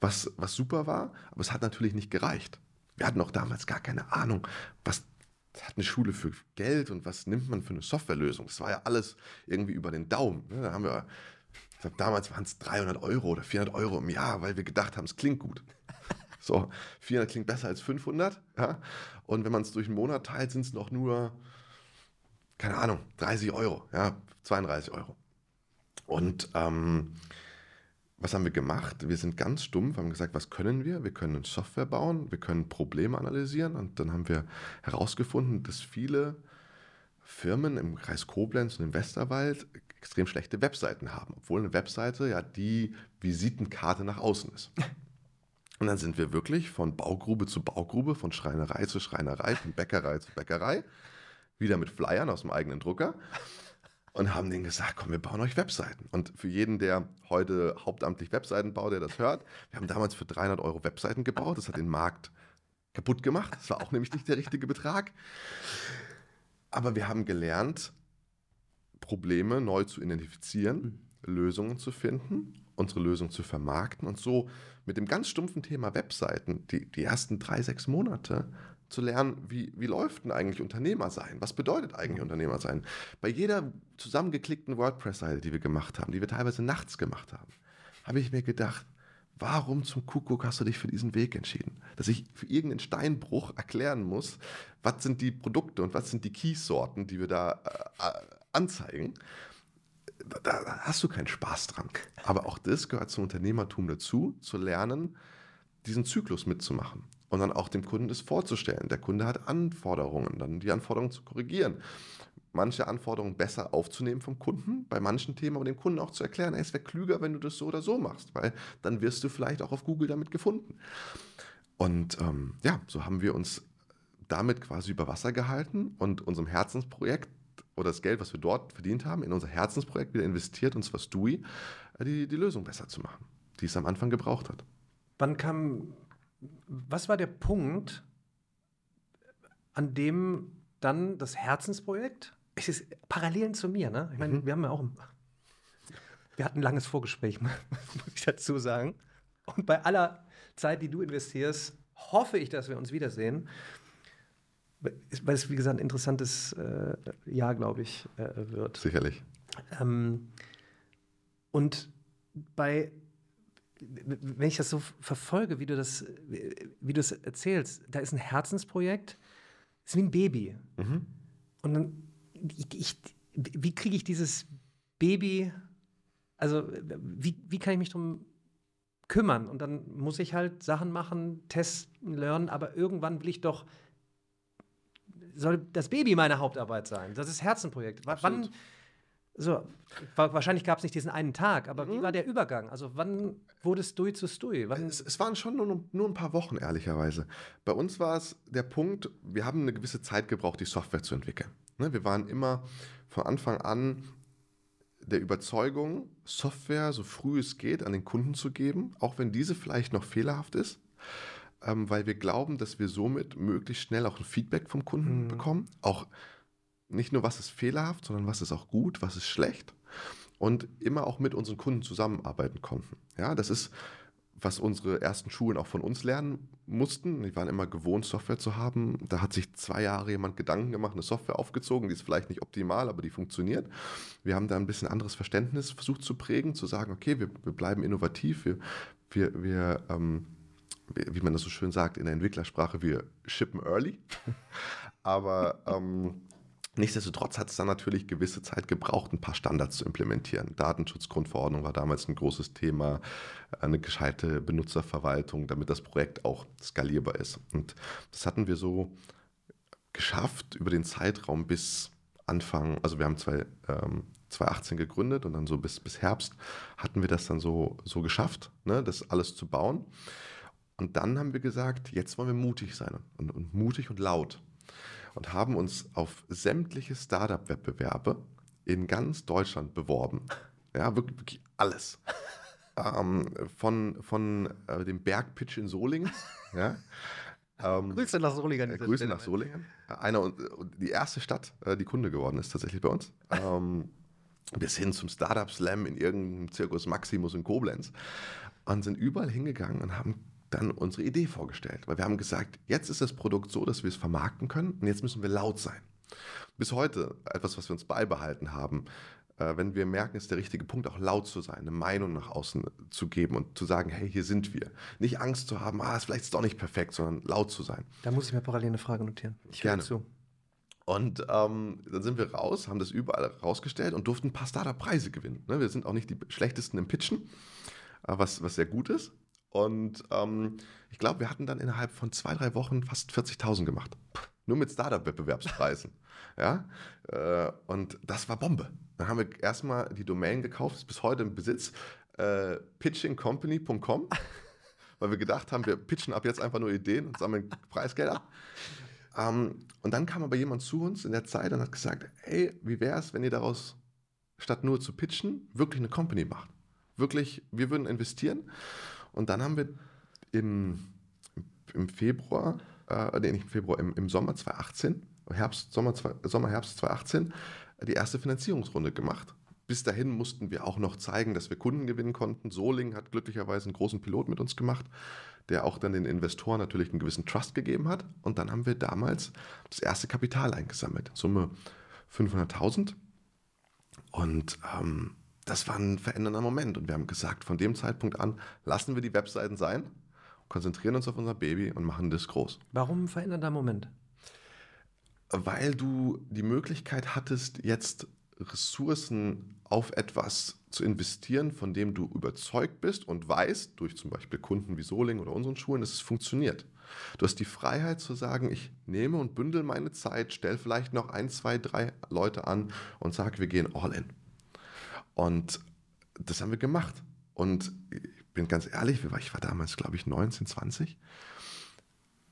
was, was super war, aber es hat natürlich nicht gereicht. Wir hatten auch damals gar keine Ahnung, was hat eine Schule für Geld und was nimmt man für eine Softwarelösung. Das war ja alles irgendwie über den Daumen. Ne? Da haben wir, ich glaube, damals waren es 300 Euro oder 400 Euro im Jahr, weil wir gedacht haben, es klingt gut. So, 400 klingt besser als 500. Ja? Und wenn man es durch einen Monat teilt, sind es noch nur, keine Ahnung, 30 Euro, ja, 32 Euro. Und ähm, was haben wir gemacht? Wir sind ganz stumpf, haben gesagt, was können wir? Wir können Software bauen, wir können Probleme analysieren und dann haben wir herausgefunden, dass viele Firmen im Kreis Koblenz und im Westerwald extrem schlechte Webseiten haben, obwohl eine Webseite ja die Visitenkarte nach außen ist. Und dann sind wir wirklich von Baugrube zu Baugrube, von Schreinerei zu Schreinerei, von Bäckerei zu Bäckerei, wieder mit Flyern aus dem eigenen Drucker und haben denen gesagt, komm, wir bauen euch Webseiten. Und für jeden, der heute hauptamtlich Webseiten baut, der das hört, wir haben damals für 300 Euro Webseiten gebaut. Das hat den Markt kaputt gemacht. Das war auch nämlich nicht der richtige Betrag. Aber wir haben gelernt, Probleme neu zu identifizieren, mhm. Lösungen zu finden, unsere Lösung zu vermarkten und so mit dem ganz stumpfen Thema Webseiten die, die ersten drei, sechs Monate zu lernen, wie, wie läuft denn eigentlich Unternehmer sein? Was bedeutet eigentlich Unternehmer sein? Bei jeder zusammengeklickten WordPress-Seite, die wir gemacht haben, die wir teilweise nachts gemacht haben, habe ich mir gedacht, warum zum Kuckuck hast du dich für diesen Weg entschieden? Dass ich für irgendeinen Steinbruch erklären muss, was sind die Produkte und was sind die Keysorten, die wir da äh, äh anzeigen. Da, da, hast du keinen Spaß dran. Aber auch das gehört zum Unternehmertum dazu, zu lernen, diesen Zyklus mitzumachen und dann auch dem Kunden das vorzustellen. Der Kunde hat Anforderungen, dann die Anforderungen zu korrigieren. Manche Anforderungen besser aufzunehmen vom Kunden, bei manchen Themen aber dem Kunden auch zu erklären, ey, es wäre klüger, wenn du das so oder so machst, weil dann wirst du vielleicht auch auf Google damit gefunden. Und ähm, ja, so haben wir uns damit quasi über Wasser gehalten und unserem Herzensprojekt oder das Geld, was wir dort verdient haben, in unser Herzensprojekt wieder investiert, und zwar Stui, äh, die, die Lösung besser zu machen, die es am Anfang gebraucht hat. Wann kam was war der Punkt, an dem dann das Herzensprojekt, es ist Parallelen zu mir, ne? Ich meine, mhm. wir haben ja auch, wir hatten ein langes Vorgespräch, muss ich dazu sagen. Und bei aller Zeit, die du investierst, hoffe ich, dass wir uns wiedersehen. Weil es, wie gesagt, ein interessantes äh, Jahr, glaube ich, äh, wird. Sicherlich. Ähm, und bei wenn ich das so verfolge, wie du das, wie du es erzählst, da ist ein Herzensprojekt, ist wie ein Baby. Mhm. Und dann, ich, ich, wie kriege ich dieses Baby, also wie, wie kann ich mich darum kümmern? Und dann muss ich halt Sachen machen, testen, lernen, aber irgendwann will ich doch, soll das Baby meine Hauptarbeit sein. Das ist Herzenprojekt. Absolut. Wann, so, wahrscheinlich gab es nicht diesen einen Tag, aber mhm. wie war der Übergang? Also wann wurde Stui zu Stui? Es, es, waren schon nur, nur ein paar Wochen, ehrlicherweise. Bei uns war es der Punkt, wir haben eine gewisse Zeit gebraucht, die Software zu entwickeln. Ne, wir waren immer von Anfang an der Überzeugung, Software so früh es geht an den Kunden zu geben, auch wenn diese vielleicht noch fehlerhaft ist, ähm, weil wir glauben, dass wir somit möglichst schnell auch ein Feedback vom Kunden mhm. bekommen, auch nicht nur, was ist fehlerhaft, sondern was ist auch gut, was ist schlecht. Und immer auch mit unseren Kunden zusammenarbeiten konnten. Ja, das ist, was unsere ersten Schulen auch von uns lernen mussten. Die waren immer gewohnt, Software zu haben. Da hat sich zwei Jahre jemand Gedanken gemacht, eine Software aufgezogen, die ist vielleicht nicht optimal, aber die funktioniert. Wir haben da ein bisschen anderes Verständnis versucht zu prägen, zu sagen, okay, wir, wir bleiben innovativ, wir, wir, wir ähm, wie man das so schön sagt in der Entwicklersprache, wir shippen early. aber ähm, Nichtsdestotrotz hat es dann natürlich gewisse Zeit gebraucht, ein paar Standards zu implementieren. Datenschutzgrundverordnung war damals ein großes Thema, eine gescheite Benutzerverwaltung, damit das Projekt auch skalierbar ist. Und das hatten wir so geschafft über den Zeitraum bis Anfang, also wir haben zwei, ähm, 2018 gegründet und dann so bis, bis Herbst hatten wir das dann so, so geschafft, ne, das alles zu bauen. Und dann haben wir gesagt, jetzt wollen wir mutig sein und, und mutig und laut und haben uns auf sämtliche Startup-Wettbewerbe in ganz Deutschland beworben. Ja, wirklich, wirklich alles. ähm, von von äh, dem Bergpitch in Solingen. ja. Ähm, Grüße nach Solingen. Äh, Grüße nach Solingen. Einer, die erste Stadt, äh, die Kunde geworden ist tatsächlich bei uns. Ähm, bis hin zum Startup Slam in irgendeinem Zirkus Maximus in Koblenz. Und sind überall hingegangen und haben dann unsere Idee vorgestellt. Weil wir haben gesagt, jetzt ist das Produkt so, dass wir es vermarkten können und jetzt müssen wir laut sein. Bis heute etwas, was wir uns beibehalten haben, äh, wenn wir merken, es ist der richtige Punkt, auch laut zu sein, eine Meinung nach außen zu geben und zu sagen, hey, hier sind wir. Nicht Angst zu haben, ah, ist vielleicht ist doch nicht perfekt, sondern laut zu sein. Da muss ich mir parallel eine Frage notieren. Ich Gerne. Zu. Und ähm, dann sind wir raus, haben das überall rausgestellt und durften ein paar Startup-Preise gewinnen. Ne? Wir sind auch nicht die schlechtesten im Pitchen, äh, was, was sehr gut ist. Und ähm, ich glaube, wir hatten dann innerhalb von zwei, drei Wochen fast 40.000 gemacht. Nur mit Startup-Wettbewerbspreisen. ja? Äh, und das war Bombe. Dann haben wir erstmal die Domain gekauft, ist bis heute im Besitz, äh, pitchingcompany.com, weil wir gedacht haben, wir pitchen ab jetzt einfach nur Ideen und sammeln Preisgelder. Ähm, und dann kam aber jemand zu uns in der Zeit und hat gesagt, hey, wie wäre es, wenn ihr daraus, statt nur zu pitchen, wirklich eine Company macht? Wirklich, wir würden investieren und dann haben wir im, im Februar äh, nee, nicht im Februar, im, im Sommer 2018, Herbst, Sommer, Sommer, Herbst 2018, die erste Finanzierungsrunde gemacht. Bis dahin mussten wir auch noch zeigen, dass wir Kunden gewinnen konnten. Soling hat glücklicherweise einen großen Pilot mit uns gemacht, der auch dann den Investoren natürlich einen gewissen Trust gegeben hat. Und dann haben wir damals das erste Kapital eingesammelt, Summe 500.000. Und ähm, das war ein verändernder Moment. Und wir haben gesagt, von dem Zeitpunkt an lassen wir die Webseiten sein, konzentrieren uns auf unser Baby und machen das groß. Warum ein verändernder Moment? Weil du die Möglichkeit hattest, jetzt Ressourcen auf etwas zu investieren, von dem du überzeugt bist und weißt, durch zum Beispiel Kunden wie Soling oder unseren Schulen, dass es funktioniert. Du hast die Freiheit zu sagen, ich nehme und bündel meine Zeit, stelle vielleicht noch ein, zwei, drei Leute an und sage, wir gehen all in. Und das haben wir gemacht. Und ich bin ganz ehrlich, ich war damals, glaube ich, 19, 20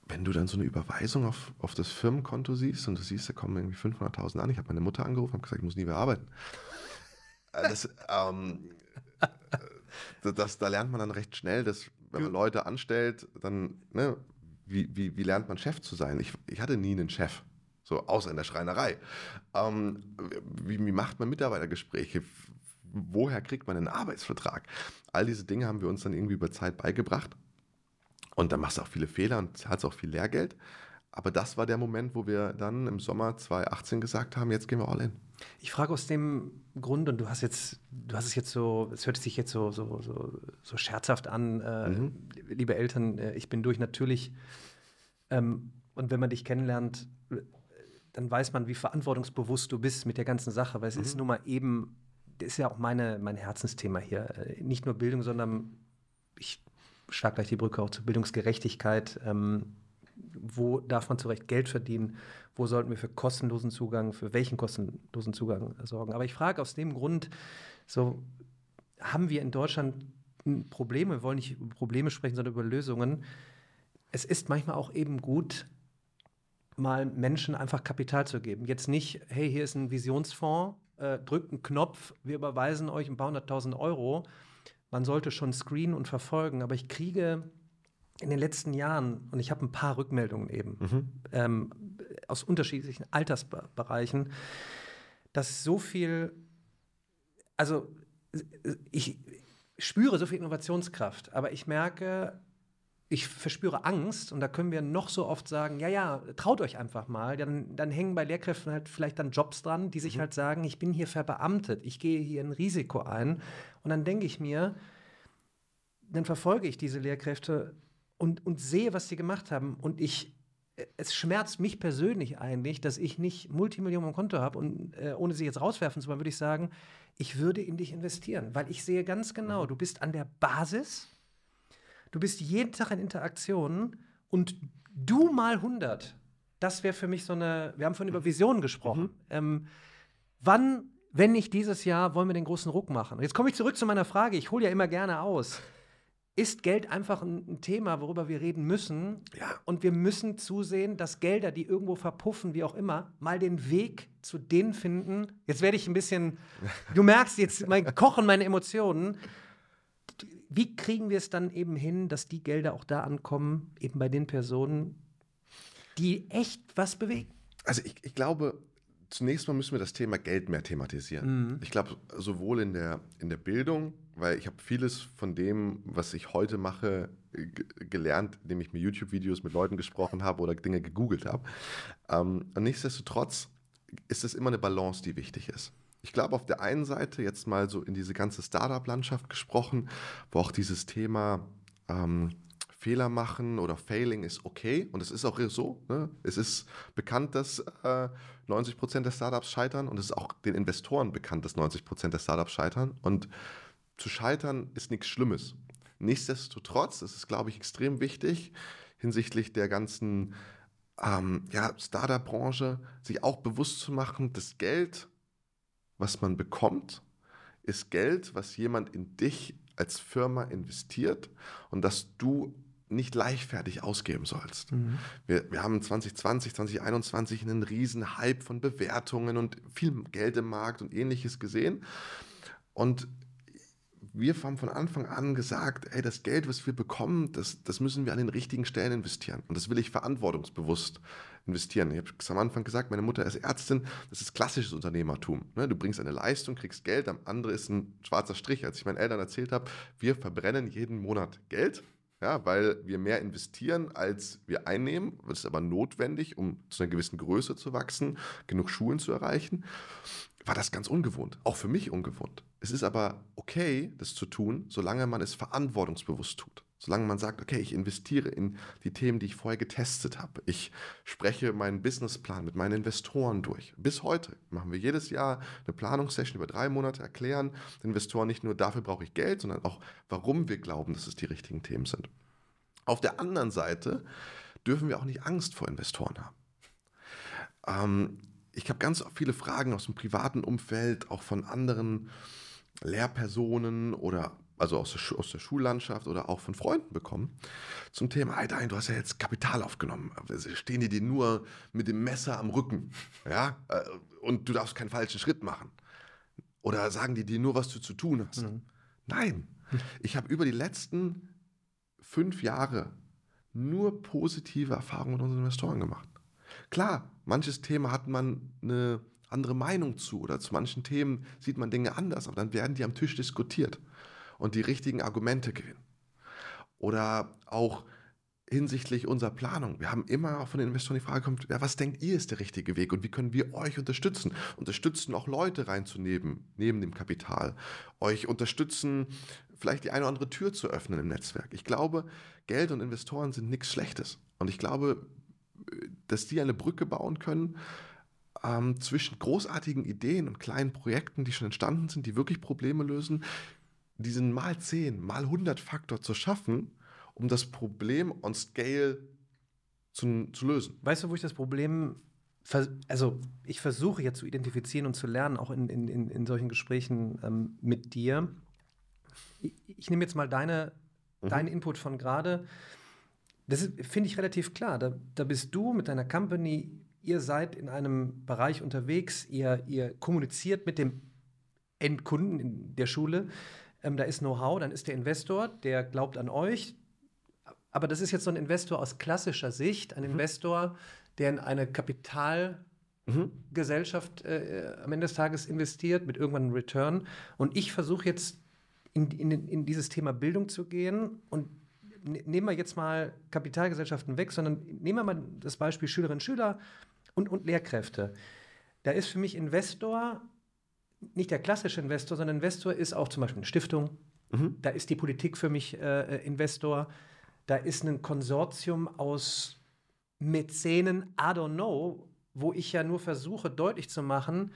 wenn du dann so eine Überweisung auf, auf das Firmenkonto siehst und du siehst, da kommen irgendwie 500.000 an, ich habe meine Mutter angerufen und gesagt, ich muss nie mehr arbeiten. Äh, das, ähm, äh, das, da lernt man dann recht schnell, dass wenn man Leute anstellt, dann, ne, wie, wie, wie lernt man Chef zu sein? Ich, ich hatte nie einen Chef, so außer in der Schreinerei. Ähm, wie, wie macht man Mitarbeitergespräche? Woher kriegt man einen Arbeitsvertrag? All diese Dinge haben wir uns dann irgendwie über Zeit beigebracht und dann machst du auch viele Fehler und zahlst auch viel Lehrgeld. Aber das war der Moment, wo wir dann im Sommer 2018 gesagt haben, jetzt gehen wir all in. Ich frage aus dem Grund, und du hast jetzt, du hast es jetzt so, es hört sich jetzt so, so, so, so scherzhaft an, äh, mhm. liebe Eltern, äh, ich bin durch natürlich, ähm, und wenn man dich kennenlernt, dann weiß man, wie verantwortungsbewusst du bist mit der ganzen Sache, weil es mhm. ist nun mal eben, das ist ja auch meine, mein Herzensthema hier. Äh, nicht nur Bildung, sondern ich schlag gleich die Brücke auch zur Bildungsgerechtigkeit. Ähm, wo darf man zu Recht Geld verdienen? Wo sollten wir für kostenlosen Zugang, für welchen kostenlosen Zugang sorgen? Aber ich frage aus dem Grund, so haben wir in Deutschland Probleme, wir wollen nicht über Probleme sprechen, sondern über Lösungen. Es ist manchmal auch eben gut, mal Menschen einfach Kapital zu geben. Jetzt nicht, hey, hier ist ein Visionsfonds, äh, drückt einen Knopf, wir überweisen euch ein paar hunderttausend Euro, man sollte schon screenen und verfolgen, aber ich kriege in den letzten Jahren, und ich habe ein paar Rückmeldungen eben mhm. ähm, aus unterschiedlichen Altersbereichen, dass so viel, also ich spüre so viel Innovationskraft, aber ich merke, ich verspüre Angst und da können wir noch so oft sagen, ja, ja, traut euch einfach mal. Dann, dann hängen bei Lehrkräften halt vielleicht dann Jobs dran, die sich mhm. halt sagen, ich bin hier verbeamtet, ich gehe hier ein Risiko ein. Und dann denke ich mir, dann verfolge ich diese Lehrkräfte und, und sehe, was sie gemacht haben. Und ich, es schmerzt mich persönlich eigentlich, dass ich nicht Multimillionen im Konto habe und äh, ohne sie jetzt rauswerfen zu wollen, würde ich sagen, ich würde in dich investieren, weil ich sehe ganz genau, mhm. du bist an der Basis Du bist jeden Tag in Interaktionen und du mal 100. Das wäre für mich so eine. Wir haben vorhin über Visionen gesprochen. Mhm. Ähm, wann, wenn nicht dieses Jahr, wollen wir den großen Ruck machen? Und jetzt komme ich zurück zu meiner Frage. Ich hole ja immer gerne aus. Ist Geld einfach ein, ein, Thema, worüber wir reden müssen? Ja. Und wir müssen zusehen, dass Gelder, die irgendwo verpuffen, wie auch immer, mal den Weg zu denen finden. Jetzt werde ich ein bisschen. Du merkst jetzt, mein Kochen meine Emotionen wie kriegen wir es dann eben hin, dass die Gelder auch da ankommen, eben bei den Personen, die echt was bewegen? Also ich, ich glaube, zunächst mal müssen wir das Thema Geld mehr thematisieren. Mhm. Ich glaube, sowohl in der, in der Bildung, weil ich habe vieles von dem, was ich heute mache, gelernt, indem ich mir YouTube-Videos mit Leuten gesprochen habe oder Dinge gegoogelt habe. Ähm, und nichtsdestotrotz ist es immer eine Balance, die wichtig ist ich glaube, auf der einen Seite jetzt mal so in diese ganze Startup-Landschaft gesprochen, wo auch dieses Thema ähm, Fehler machen oder Failing ist okay und es ist auch so. Ne? Es ist bekannt, dass äh, 90 Prozent der Startups scheitern und es ist auch den Investoren bekannt, dass 90 Prozent der Startups scheitern und zu scheitern ist nichts Schlimmes. Nichtsdestotrotz ist es, glaube ich, extrem wichtig hinsichtlich der ganzen ähm, ja, Startup-Branche, sich auch bewusst zu machen, dass Geld was man bekommt, ist Geld, was jemand in dich als Firma investiert und das du nicht leichtfertig ausgeben sollst. Mhm. Wir, wir haben 2020, 2021 einen riesen Hype von Bewertungen und viel Geld im Markt und ähnliches gesehen. Und wir haben von Anfang an gesagt, ey, das Geld, was wir bekommen, das, das müssen wir an den richtigen Stellen investieren. Und das will ich verantwortungsbewusst investieren. Ich habe es am Anfang gesagt, meine Mutter ist Ärztin, das ist klassisches Unternehmertum. Ne? Du bringst eine Leistung, kriegst Geld, am andere ist ein schwarzer Strich. Als ich meinen Eltern erzählt habe, wir verbrennen jeden Monat Geld, ja, weil wir mehr investieren, als wir einnehmen. Das ist aber notwendig, um zu einer gewissen Größe zu wachsen, genug Schulen zu erreichen. War das ganz ungewohnt, auch für mich ungewohnt. Es ist aber okay, das zu tun, solange man es verantwortungsbewusst tut. Solange man sagt, okay, ich investiere in die Themen, die ich vorher getestet habe. Ich spreche meinen Businessplan mit meinen Investoren durch. Bis heute machen wir jedes Jahr eine Planungssession über drei Monate, erklären den Investoren nicht nur, dafür brauche ich Geld, sondern auch, warum wir glauben, dass es die richtigen Themen sind. Auf der anderen Seite dürfen wir auch nicht Angst vor Investoren haben. Ähm, ich habe ganz viele Fragen aus dem privaten Umfeld, auch von anderen Lehrpersonen oder also aus der, aus der Schullandschaft oder auch von Freunden bekommen, zum Thema, hey Dein, du hast ja jetzt Kapital aufgenommen. Stehen die dir nur mit dem Messer am Rücken, ja, äh, und du darfst keinen falschen Schritt machen. Oder sagen die dir nur, was du zu tun hast. Mhm. Nein, ich habe über die letzten fünf Jahre nur positive Erfahrungen mit unseren Investoren gemacht. Klar, manches Thema hat man eine andere Meinung zu oder zu manchen Themen sieht man Dinge anders, aber dann werden die am Tisch diskutiert und die richtigen Argumente gewinnen. Oder auch hinsichtlich unserer Planung. Wir haben immer auch von den Investoren die Frage kommt, ja, was denkt ihr ist der richtige Weg und wie können wir euch unterstützen? Unterstützen auch Leute reinzunehmen, neben dem Kapital. Euch unterstützen, vielleicht die eine oder andere Tür zu öffnen im Netzwerk. Ich glaube, Geld und Investoren sind nichts Schlechtes. Und ich glaube, dass die eine Brücke bauen können ähm, zwischen großartigen Ideen und kleinen Projekten, die schon entstanden sind, die wirklich Probleme lösen, diesen mal 10, mal 100 Faktor zu schaffen, um das Problem on Scale zu, zu lösen. Weißt du, wo ich das Problem, also ich versuche jetzt zu identifizieren und zu lernen, auch in, in, in, in solchen Gesprächen ähm, mit dir. Ich, ich, nehme jetzt mal deine, mhm. deinen Input von gerade. Das finde ich relativ klar. Da, da bist du mit deiner Company, ihr seid in einem Bereich unterwegs, ihr, ihr kommuniziert mit dem Endkunden in der Schule ähm, da ist Know-how, dann ist der Investor, der glaubt an euch. Aber das ist jetzt so ein Investor aus klassischer Sicht, ein mhm. Investor, der in eine Kapitalgesellschaft mhm. äh, am Ende des Tages investiert mit irgendwann einem Return. Und ich versuche jetzt in, in, in, dieses Thema Bildung zu gehen und nehmen wir jetzt mal Kapitalgesellschaften weg, sondern nehmen wir mal das Beispiel Schülerinnen und Schüler und, und Lehrkräfte. Da ist für mich Investor nicht der klassische Investor, sondern Investor ist auch zum Beispiel eine Stiftung. Mhm. Da ist die Politik für mich äh, äh, Investor. Da ist ein Konsortium aus Mäzenen, I don't know, wo ich ja nur versuche deutlich zu machen,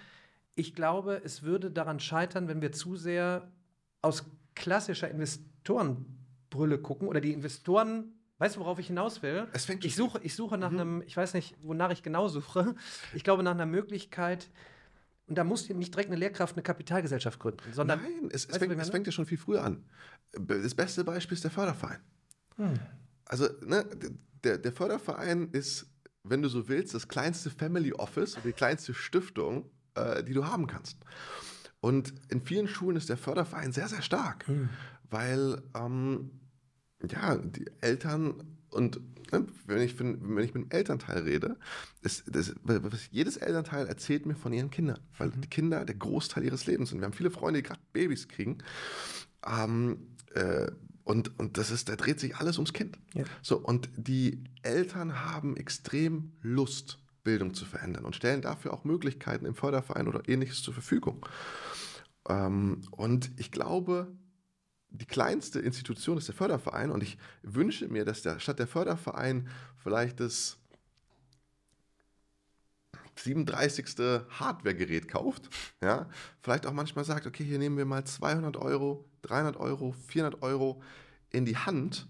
ich glaube, es würde daran scheitern, wenn wir zu sehr aus klassischer Investorenbrille gucken oder die Investoren Weißt du, worauf ich hinaus will? ich, suche, ich suche nach mhm. einem, ich weiß nicht, wonach ich genau suche. Ich glaube nach einer Möglichkeit, und da muss nicht direkt eine Lehrkraft eine Kapitalgesellschaft gründen, sondern. Nein, es, es, fängt, es fängt, ja schon viel früher an. Das beste Beispiel ist der Förderverein. Hm. Also, ne, der, der Förderverein ist, wenn du so willst, das kleinste Family Office oder die kleinste Stiftung, äh, die du haben kannst. Und in vielen Schulen ist der Förderverein sehr, sehr stark, hm. weil ähm, ja, die Eltern und ne, wenn, ich, wenn ich mit dem Elternteil rede, ist, das, jedes Elternteil erzählt mir von ihren Kindern, weil mhm. die Kinder der Großteil ihres Lebens sind. Wir haben viele Freunde, die gerade Babys kriegen. Ähm, äh, und, und das ist, da dreht sich alles ums Kind. Ja. So, und die Eltern haben extrem Lust, Bildung zu verändern und stellen dafür auch Möglichkeiten im Förderverein oder ähnliches zur Verfügung. Ähm, und ich glaube, die kleinste Institution ist der Förderverein und ich wünsche mir, dass der, statt der Förderverein vielleicht das 37. Hardware-Gerät kauft, ja, vielleicht auch manchmal sagt, okay, hier nehmen wir mal 200 Euro, 300 Euro, 400 Euro in die Hand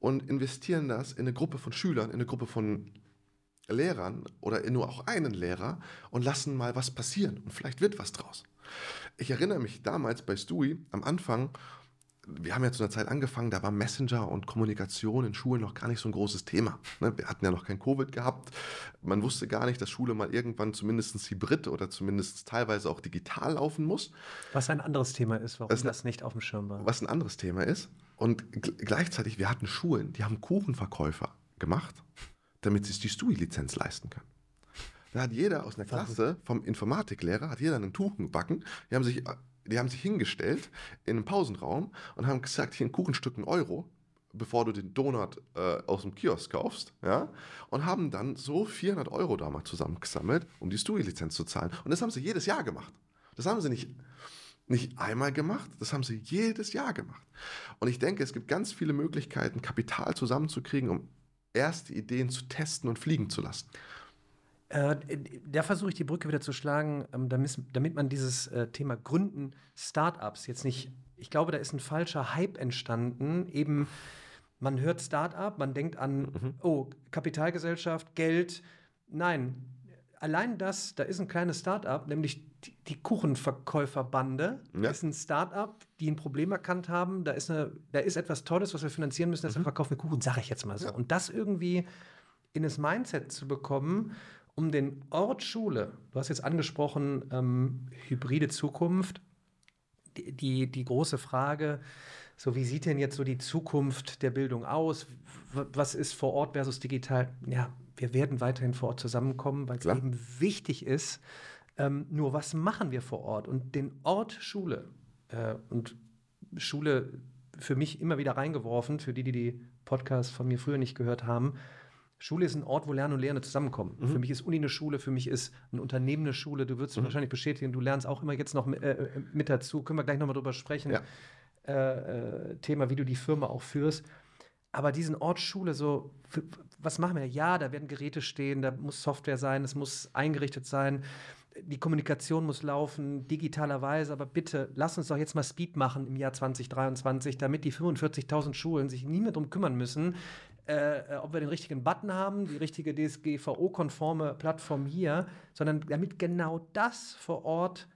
und investieren das in eine Gruppe von Schülern, in eine Gruppe von Lehrern oder in nur auch einen Lehrer und lassen mal was passieren und vielleicht wird was draus. Ich erinnere mich damals bei Stewie am Anfang, wir haben ja zu einer Zeit angefangen, da war Messenger und Kommunikation in Schulen noch gar nicht so ein großes Thema. Ne? Wir hatten ja noch kein Covid gehabt. Man wusste gar nicht, dass Schule mal irgendwann zumindest hybrid oder zumindest teilweise auch digital laufen muss. Was ein anderes Thema ist, warum was das nicht auf dem Schirm war. Was ein anderes Thema ist. Und gleichzeitig, wir hatten Schulen, die haben Kuchenverkäufer gemacht, damit sie die STUI-Lizenz leisten können. Da hat jeder aus einer Klasse, vom Informatiklehrer, hat jeder einen Kuchen gebacken. Die haben sich die haben sich hingestellt in einem Pausenraum und haben gesagt, hier ein Kuchenstück ein Euro, bevor du den Donut äh, aus dem Kiosk kaufst, ja, und haben dann so 400 Euro damals zusammengesammelt, um die Stui-Lizenz zu zahlen. Und das haben sie jedes Jahr gemacht. Das haben sie nicht, nicht einmal gemacht, das haben sie jedes Jahr gemacht. Und ich denke, es gibt ganz viele Möglichkeiten, Kapital zusammenzukriegen, um erste Ideen zu testen und fliegen zu lassen. Äh, da versuche ich die Brücke wieder zu schlagen, ähm, damit, damit man dieses äh, Thema Gründen, Startups jetzt nicht, ich glaube, da ist ein falscher Hype entstanden, eben man hört Startup, man denkt an, mhm. oh, Kapitalgesellschaft, Geld. Nein, allein das, da ist ein kleines Startup, nämlich die, die Kuchenverkäuferbande. Ja. Das ist ein Startup, die ein Problem erkannt haben. Da ist, eine, da ist etwas Tolles, was wir finanzieren müssen, deshalb mhm. verkaufen wir Kuchen, sage ich jetzt mal so. Ja. Und das irgendwie in das Mindset zu bekommen um den Ort Schule, du hast jetzt angesprochen, ähm, hybride Zukunft, die, die, die, große Frage, so wie sieht denn jetzt so die Zukunft der Bildung aus? Was ist vor Ort versus digital? Ja, wir werden weiterhin vor Ort zusammenkommen, weil es eben wichtig ist. Ähm, nur was machen wir vor Ort? Und den Ort Schule äh, und Schule für mich immer wieder reingeworfen, für die, die die Podcasts von mir früher nicht gehört haben, Schule ist ein Ort, wo Lernen und Lehre zusammenkommen. Mhm. Für mich ist Uni eine Schule, für mich ist ein Unternehmen eine Schule. Du wirst mhm. wahrscheinlich bestätigen, du lernst auch immer jetzt noch äh, äh, mit dazu. Können wir gleich nochmal drüber sprechen. Ja. Äh, äh, Thema, wie du die Firma auch führst. Aber diesen Ort Schule, so, was machen wir? Ja, da werden Geräte stehen, da muss Software sein, es muss eingerichtet sein die Kommunikation muss laufen, digitalerweise, aber bitte lass uns doch jetzt mal Speed machen im Jahr 2023, damit die 45.000 Schulen sich nie mehr darum kümmern müssen, äh, äh, ob wir den richtigen Button haben, die richtige DSGVO-konforme Plattform hier, sondern damit genau das vor Ort,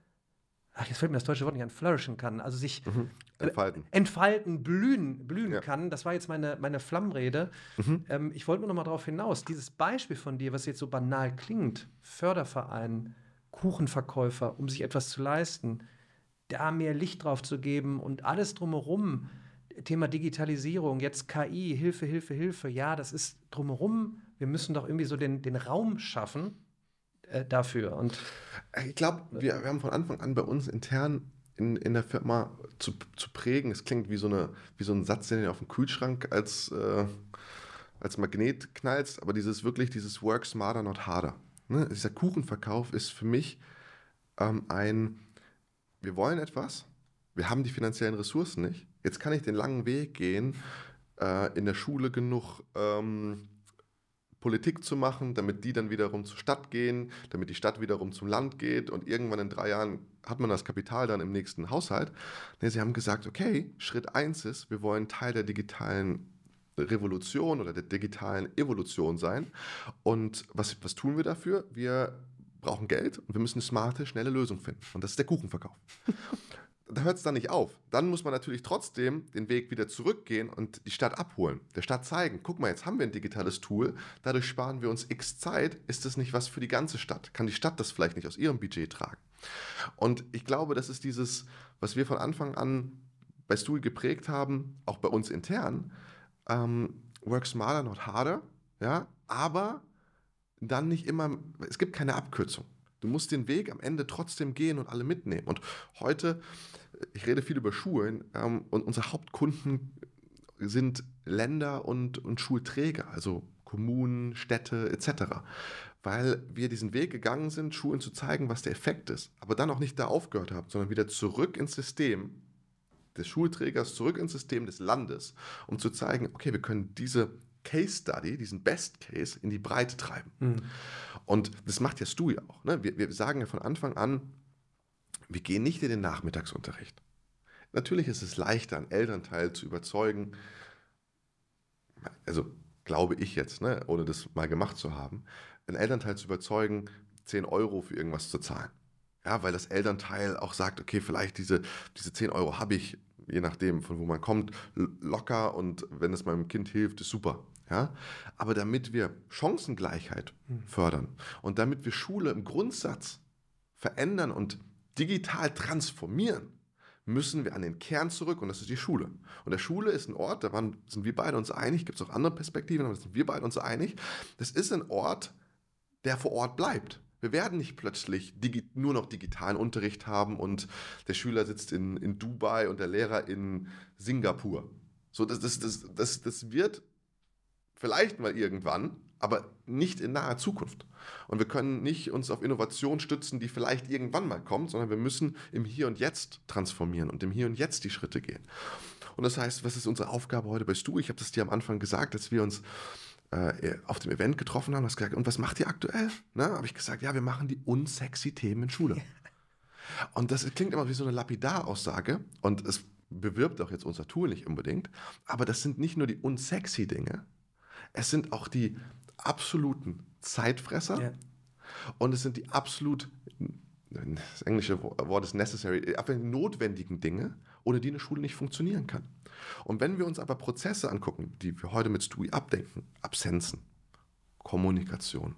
ach, jetzt fällt mir das deutsche Wort nicht an, flourishen kann, also sich mhm. entfalten. Äh, entfalten, blühen, blühen ja. kann. Das war jetzt meine, meine Flammrede. Mhm. Ähm, ich wollte nur noch mal darauf hinaus, dieses Beispiel von dir, was jetzt so banal klingt, Förderverein, Kuchenverkäufer, um sich etwas zu leisten, da mehr Licht drauf zu geben und alles drumherum, Thema Digitalisierung, jetzt KI, Hilfe, Hilfe, Hilfe, ja, das ist drumherum. Wir müssen doch irgendwie so den, den Raum schaffen äh, dafür. Und ich glaube, wir, wir haben von Anfang an bei uns intern in, in der Firma zu, zu prägen. Es klingt wie so, eine, wie so ein Satz, den du auf dem Kühlschrank als, äh, als Magnet knallst, aber dieses wirklich, dieses Work smarter, not harder. Ne? Dieser Kuchenverkauf ist für mich ähm, ein, wir wollen etwas, wir haben die finanziellen Ressourcen nicht, Jetzt kann ich den langen Weg gehen, äh, in der Schule genug ähm, Politik zu machen, damit die dann wiederum zur Stadt gehen, damit die Stadt wiederum zum Land geht und irgendwann in drei Jahren hat man das Kapital dann im nächsten Haushalt. Nee, sie haben gesagt, okay, Schritt eins ist, wir wollen Teil der digitalen Revolution oder der digitalen Evolution sein. Und was, was tun wir dafür? Wir brauchen Geld und wir müssen eine smarte, schnelle Lösung finden. Und das ist der Kuchenverkauf da hört es dann nicht auf. Dann muss man natürlich trotzdem den Weg wieder zurückgehen und die Stadt abholen, der Stadt zeigen, guck mal, jetzt haben wir ein digitales Tool, dadurch sparen wir uns x Zeit, ist das nicht was für die ganze Stadt? Kann die Stadt das vielleicht nicht aus ihrem Budget tragen? Und ich glaube, das ist dieses, was wir von Anfang an bei Stool geprägt haben, auch bei uns intern, ähm, work smarter, not harder, ja, aber dann nicht immer, es gibt keine Abkürzung. Du musst den Weg am Ende trotzdem gehen und alle mitnehmen. Und heute, ich rede viel über Schulen ähm, und unsere Hauptkunden sind Länder und, und Schulträger, also Kommunen, Städte etc. Weil wir diesen Weg gegangen sind, Schulen zu zeigen, was der Effekt ist, aber dann auch nicht da aufgehört haben, sondern wieder zurück ins System des Schulträgers, zurück ins System des Landes, um zu zeigen, okay, wir können diese Case Study, diesen Best Case in die Breite treiben. Mhm. Und das macht ja Stu ja auch. Ne? Wir, wir sagen ja von Anfang an, wir gehen nicht in den Nachmittagsunterricht. Natürlich ist es leichter, einen Elternteil zu überzeugen, also glaube ich jetzt, ne, ohne das mal gemacht zu haben, einen Elternteil zu überzeugen, 10 Euro für irgendwas zu zahlen. Ja, weil das Elternteil auch sagt, okay, vielleicht diese, diese 10 Euro habe ich, je nachdem, von wo man kommt, locker und wenn es meinem Kind hilft, ist super. Ja? Aber damit wir Chancengleichheit mhm. fördern und damit wir Schule im Grundsatz verändern und digital transformieren, müssen wir an den Kern zurück und das ist die Schule. Und der Schule ist ein Ort, da waren, sind wir beide uns einig, gibt es auch andere Perspektiven, aber sind wir beide uns einig, das ist ein Ort, der vor Ort bleibt. Wir werden nicht plötzlich nur noch digitalen Unterricht haben und der Schüler sitzt in, in Dubai und der Lehrer in Singapur. So, das, das, das, das, das wird vielleicht mal irgendwann, aber nicht in naher Zukunft. Und wir können nicht uns auf Innovation stützen, die vielleicht irgendwann mal kommt, sondern wir müssen im Hier und Jetzt transformieren und im Hier und Jetzt die Schritte gehen. Und das heißt, was ist unsere Aufgabe heute bei Stu? Ich habe das dir am Anfang gesagt, dass wir uns äh, auf dem Event getroffen haben, hast gesagt, und was macht ihr aktuell? Ne? Habe ich gesagt, ja, wir machen die unsexy Themen in Schule. Und das klingt immer wie so eine Lapidar-Aussage und es bewirbt auch jetzt unser Tool nicht unbedingt, aber das sind nicht nur die unsexy Dinge, es sind auch die absoluten Zeitfresser ja. und es sind die absolut, das englische Wort ist necessary, notwendigen Dinge, ohne die eine Schule nicht funktionieren kann. Und wenn wir uns aber Prozesse angucken, die wir heute mit STUI abdenken, Absenzen, Kommunikation,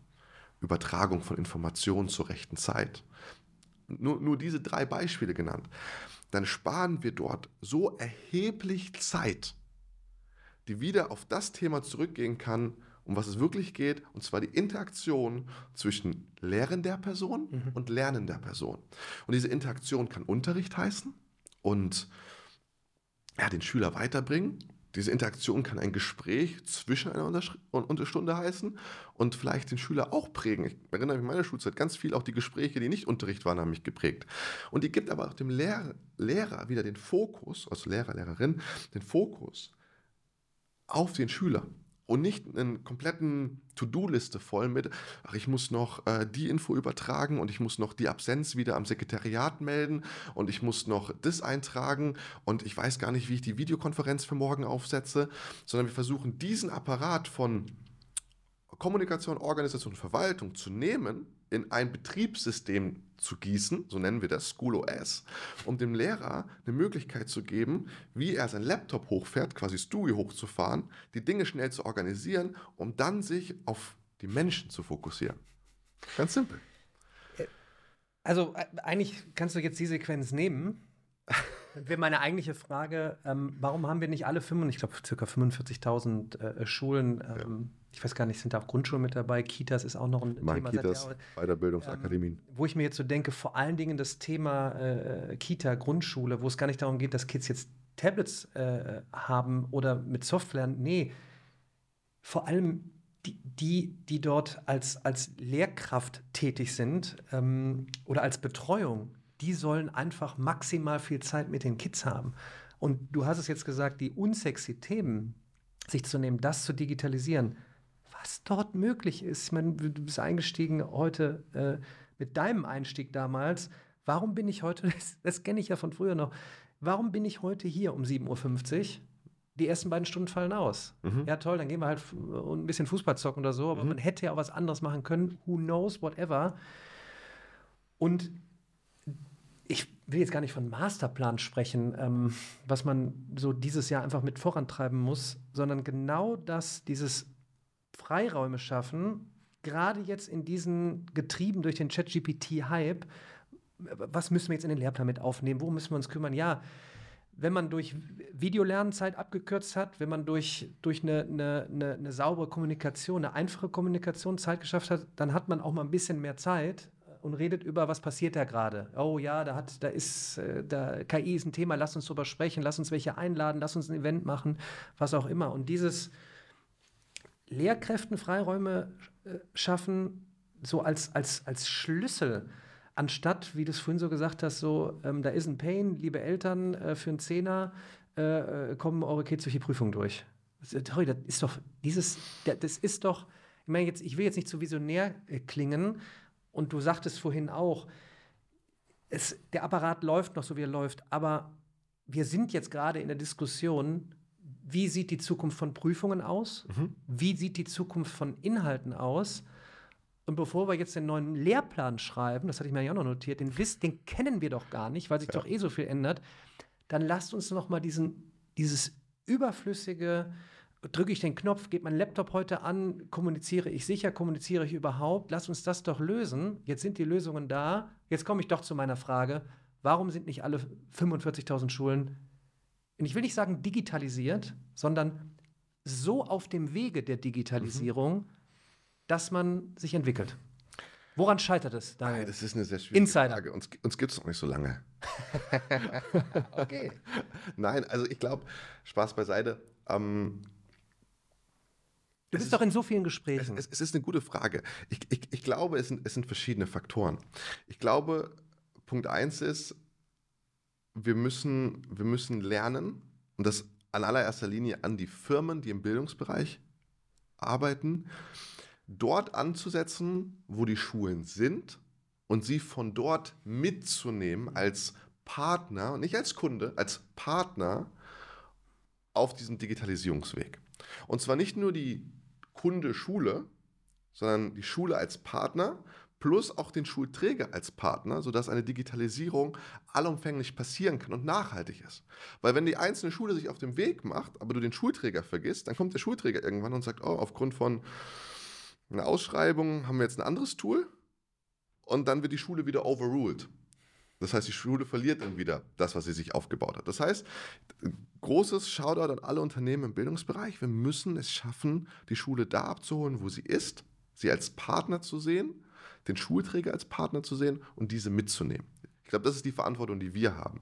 Übertragung von Informationen zur rechten Zeit, nur, nur diese drei Beispiele genannt, dann sparen wir dort so erheblich Zeit, die wieder auf das Thema zurückgehen kann, um was es wirklich geht, und zwar die Interaktion zwischen lehrender Person mhm. und lernender Person. Und diese Interaktion kann Unterricht heißen und ja, den Schüler weiterbringen. Diese Interaktion kann ein Gespräch zwischen einer Unterstunde heißen und vielleicht den Schüler auch prägen. Ich erinnere mich an meine Schulzeit ganz viel, auch die Gespräche, die nicht Unterricht waren, haben mich geprägt. Und die gibt aber auch dem Lehrer, Lehrer wieder den Fokus, also Lehrer, Lehrerin, den Fokus auf den Schüler und nicht einen kompletten To-Do-Liste voll mit, ach, ich muss noch äh, die Info übertragen und ich muss noch die Absenz wieder am Sekretariat melden und ich muss noch das eintragen und ich weiß gar nicht, wie ich die Videokonferenz für morgen aufsetze, sondern wir versuchen diesen Apparat von Kommunikation, Organisation und Verwaltung zu nehmen, in ein Betriebssystem zu gießen, so nennen wir das, School OS, um dem Lehrer eine Möglichkeit zu geben, wie er sein Laptop hochfährt, quasi Stui hochzufahren, die Dinge schnell zu organisieren, um dann sich auf die Menschen zu fokussieren. Ganz simpel. Also äh, eigentlich kannst du jetzt die Sequenz nehmen. Wäre meine eigentliche Frage, ähm, warum haben wir nicht alle, 5, ich glaube, ca. 45.000 äh, Schulen ähm, ja ich weiß gar nicht, sind da auch Grundschulen mit dabei? Kitas ist auch noch ein Mein Thema. Kitas, Weiterbildungsakademien. Ähm, wo ich mir jetzt so denke, vor allen Dingen das Thema äh, Kita, Grundschule, wo es gar nicht darum geht, dass Kids jetzt Tablets äh, haben oder mit Software. Nee, vor allem die, die, die dort als, als Lehrkraft tätig sind ähm, oder als Betreuung, die sollen einfach maximal viel Zeit mit den Kids haben. Und du hast es jetzt gesagt, die unsexy Themen sich zu nehmen, das zu digitalisieren was dort möglich ist. Ich meine, du bist eingestiegen heute äh, mit deinem Einstieg damals. Ein bin ich heute, das, das kenne ich ja von früher noch, warum bin ich heute hier um 7.50 Uhr? Die ersten beiden Stunden fallen aus. Mhm. Ja, toll, dann gehen wir halt ein bisschen Fußball zocken oder so, aber mhm. man hätte ja auch was anderes machen können. Who knows, whatever. Und ich will jetzt gar nicht von Masterplan sprechen, ähm, was man so dieses Jahr einfach mit vorantreiben muss, sondern genau das, dieses Freiräume schaffen, gerade jetzt in diesen getrieben durch den ChatGPT-Hype, was müssen wir jetzt in den Lehrplan mit aufnehmen? Worum müssen wir uns kümmern? Ja, wenn man durch Videolernzeit abgekürzt hat, wenn man durch, durch eine, eine, eine, eine, saubere Kommunikation, eine einfache Kommunikation Zeit geschafft hat, dann hat man auch mal ein bisschen mehr Zeit und redet über, was passiert da gerade. Oh ja, da hat, da ist, äh, da, KI ist ein Thema, lass uns drüber sprechen, lass uns welche einladen, lass uns ein Event machen, was auch immer. Und dieses, Lehrkräften Freiräume äh, schaffen, so als, als, als Schlüssel, anstatt, wie du es vorhin so gesagt hast, so, ähm, da ist ein Pain, liebe Eltern, äh, für einen Zehner äh, äh kommen eure Kids durch die Prüfung durch. Sorry, das ist doch, dieses, das ist doch, ich meine, jetzt, ich will jetzt nicht zu visionär äh, klingen, und du sagtest vorhin auch, es, der Apparat läuft noch so, wie er läuft, aber wir sind jetzt gerade in der Diskussion, wie sieht die Zukunft von Prüfungen aus? Mhm. Wie sieht die Zukunft von Inhalten aus? Und bevor wir jetzt den neuen Lehrplan schreiben, das hatte ich mir ja auch noch notiert, den, Wiss, den kennen wir doch gar nicht, weil sich ja. doch eh so viel ändert. dann lasst uns noch mal diesen, dieses überflüssige, drücke ich den Knopf, geht mein Laptop heute an, kommuniziere ich sicher, kommuniziere ich überhaupt, lasst uns das doch lösen. Jetzt sind die Lösungen da. Jetzt komme ich doch zu meiner Frage, warum sind nicht alle 45.000 Schulen, ich will nicht sagen digitalisiert, sondern so auf dem Wege der Digitalisierung, mhm. dass man sich entwickelt? Woran scheitert es? Daniel? Das ist eine sehr schwierige Insider. Frage. Uns, uns gibt es noch nicht so lange. okay. Nein, also ich glaube, Spaß beiseite. Ähm, du bist doch in so vielen Gesprächen. Es, es, es ist eine gute Frage. Ich, ich, ich glaube, es sind, es sind verschiedene Faktoren. Ich glaube, Punkt eins ist, wir müssen, wir müssen lernen, und das an allererster Linie an die Firmen, die im Bildungsbereich arbeiten, dort anzusetzen, wo die Schulen sind und sie von dort mitzunehmen als Partner, nicht als Kunde, als Partner auf diesem Digitalisierungsweg. Und zwar nicht nur die Kunde Schule, sondern die Schule als Partner plus auch den Schulträger als Partner, sodass eine Digitalisierung allumfänglich passieren kann und nachhaltig ist. Weil wenn die einzelne Schule sich auf den Weg macht, aber du den Schulträger vergisst, dann kommt der Schulträger irgendwann und sagt, oh, aufgrund von eine Ausschreibung, haben wir jetzt ein anderes Tool und dann wird die Schule wieder overruled. Das heißt, die Schule verliert dann wieder das, was sie sich aufgebaut hat. Das heißt, großes Shoutout an alle Unternehmen im Bildungsbereich. Wir müssen es schaffen, die Schule da abzuholen, wo sie ist, sie als Partner zu sehen, den Schulträger als Partner zu sehen und diese mitzunehmen. Ich glaube, das ist die Verantwortung, die wir haben.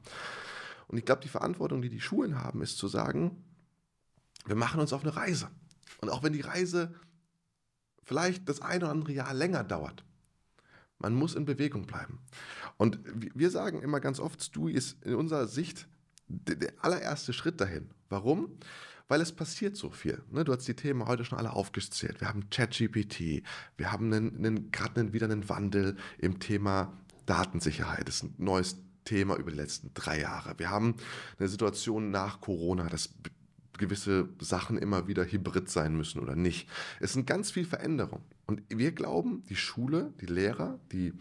Und ich glaube, die Verantwortung, die die Schulen haben, ist zu sagen, wir machen uns auf eine Reise. Und auch wenn die Reise vielleicht das eine oder andere Jahr länger dauert. Man muss in Bewegung bleiben. Und wir sagen immer ganz oft, STUI ist in unserer Sicht der allererste Schritt dahin. Warum? Weil es passiert so viel. Ne? Du hast die Themen heute schon alle aufgezählt. Wir haben ChatGPT, wir haben gerade wieder einen Wandel im Thema Datensicherheit. Das ist ein neues Thema über die letzten drei Jahre. Wir haben eine Situation nach Corona, das gewisse Sachen immer wieder hybrid sein müssen oder nicht. Es sind ganz viel Veränderungen. Und wir glauben, die Schule, die Lehrer, die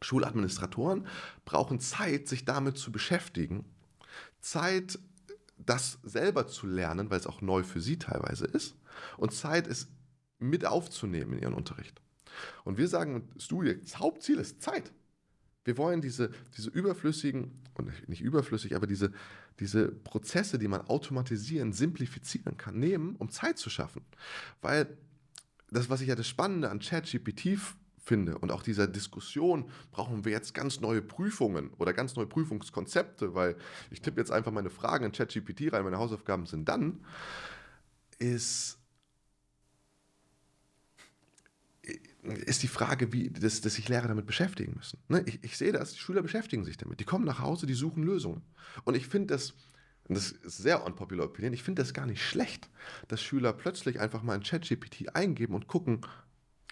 Schuladministratoren brauchen Zeit, sich damit zu beschäftigen. Zeit, das selber zu lernen, weil es auch neu für sie teilweise ist. Und Zeit, es mit aufzunehmen in ihren Unterricht. Und wir sagen, Studie, das Hauptziel ist Zeit. Wir wollen diese, diese überflüssigen, und nicht überflüssig, aber diese, diese Prozesse, die man automatisieren, simplifizieren kann, nehmen, um Zeit zu schaffen. Weil das, was ich ja das Spannende an ChatGPT finde und auch dieser Diskussion, brauchen wir jetzt ganz neue Prüfungen oder ganz neue Prüfungskonzepte, weil ich tippe jetzt einfach meine Fragen in ChatGPT rein, meine Hausaufgaben sind dann, ist ist die Frage, wie, dass, dass sich Lehrer damit beschäftigen müssen. Ne? Ich, ich sehe das, die Schüler beschäftigen sich damit. Die kommen nach Hause, die suchen Lösungen. Und ich finde das, und das ist sehr unpopular Opinion, ich finde das gar nicht schlecht, dass Schüler plötzlich einfach mal ein Chat-GPT eingeben und gucken,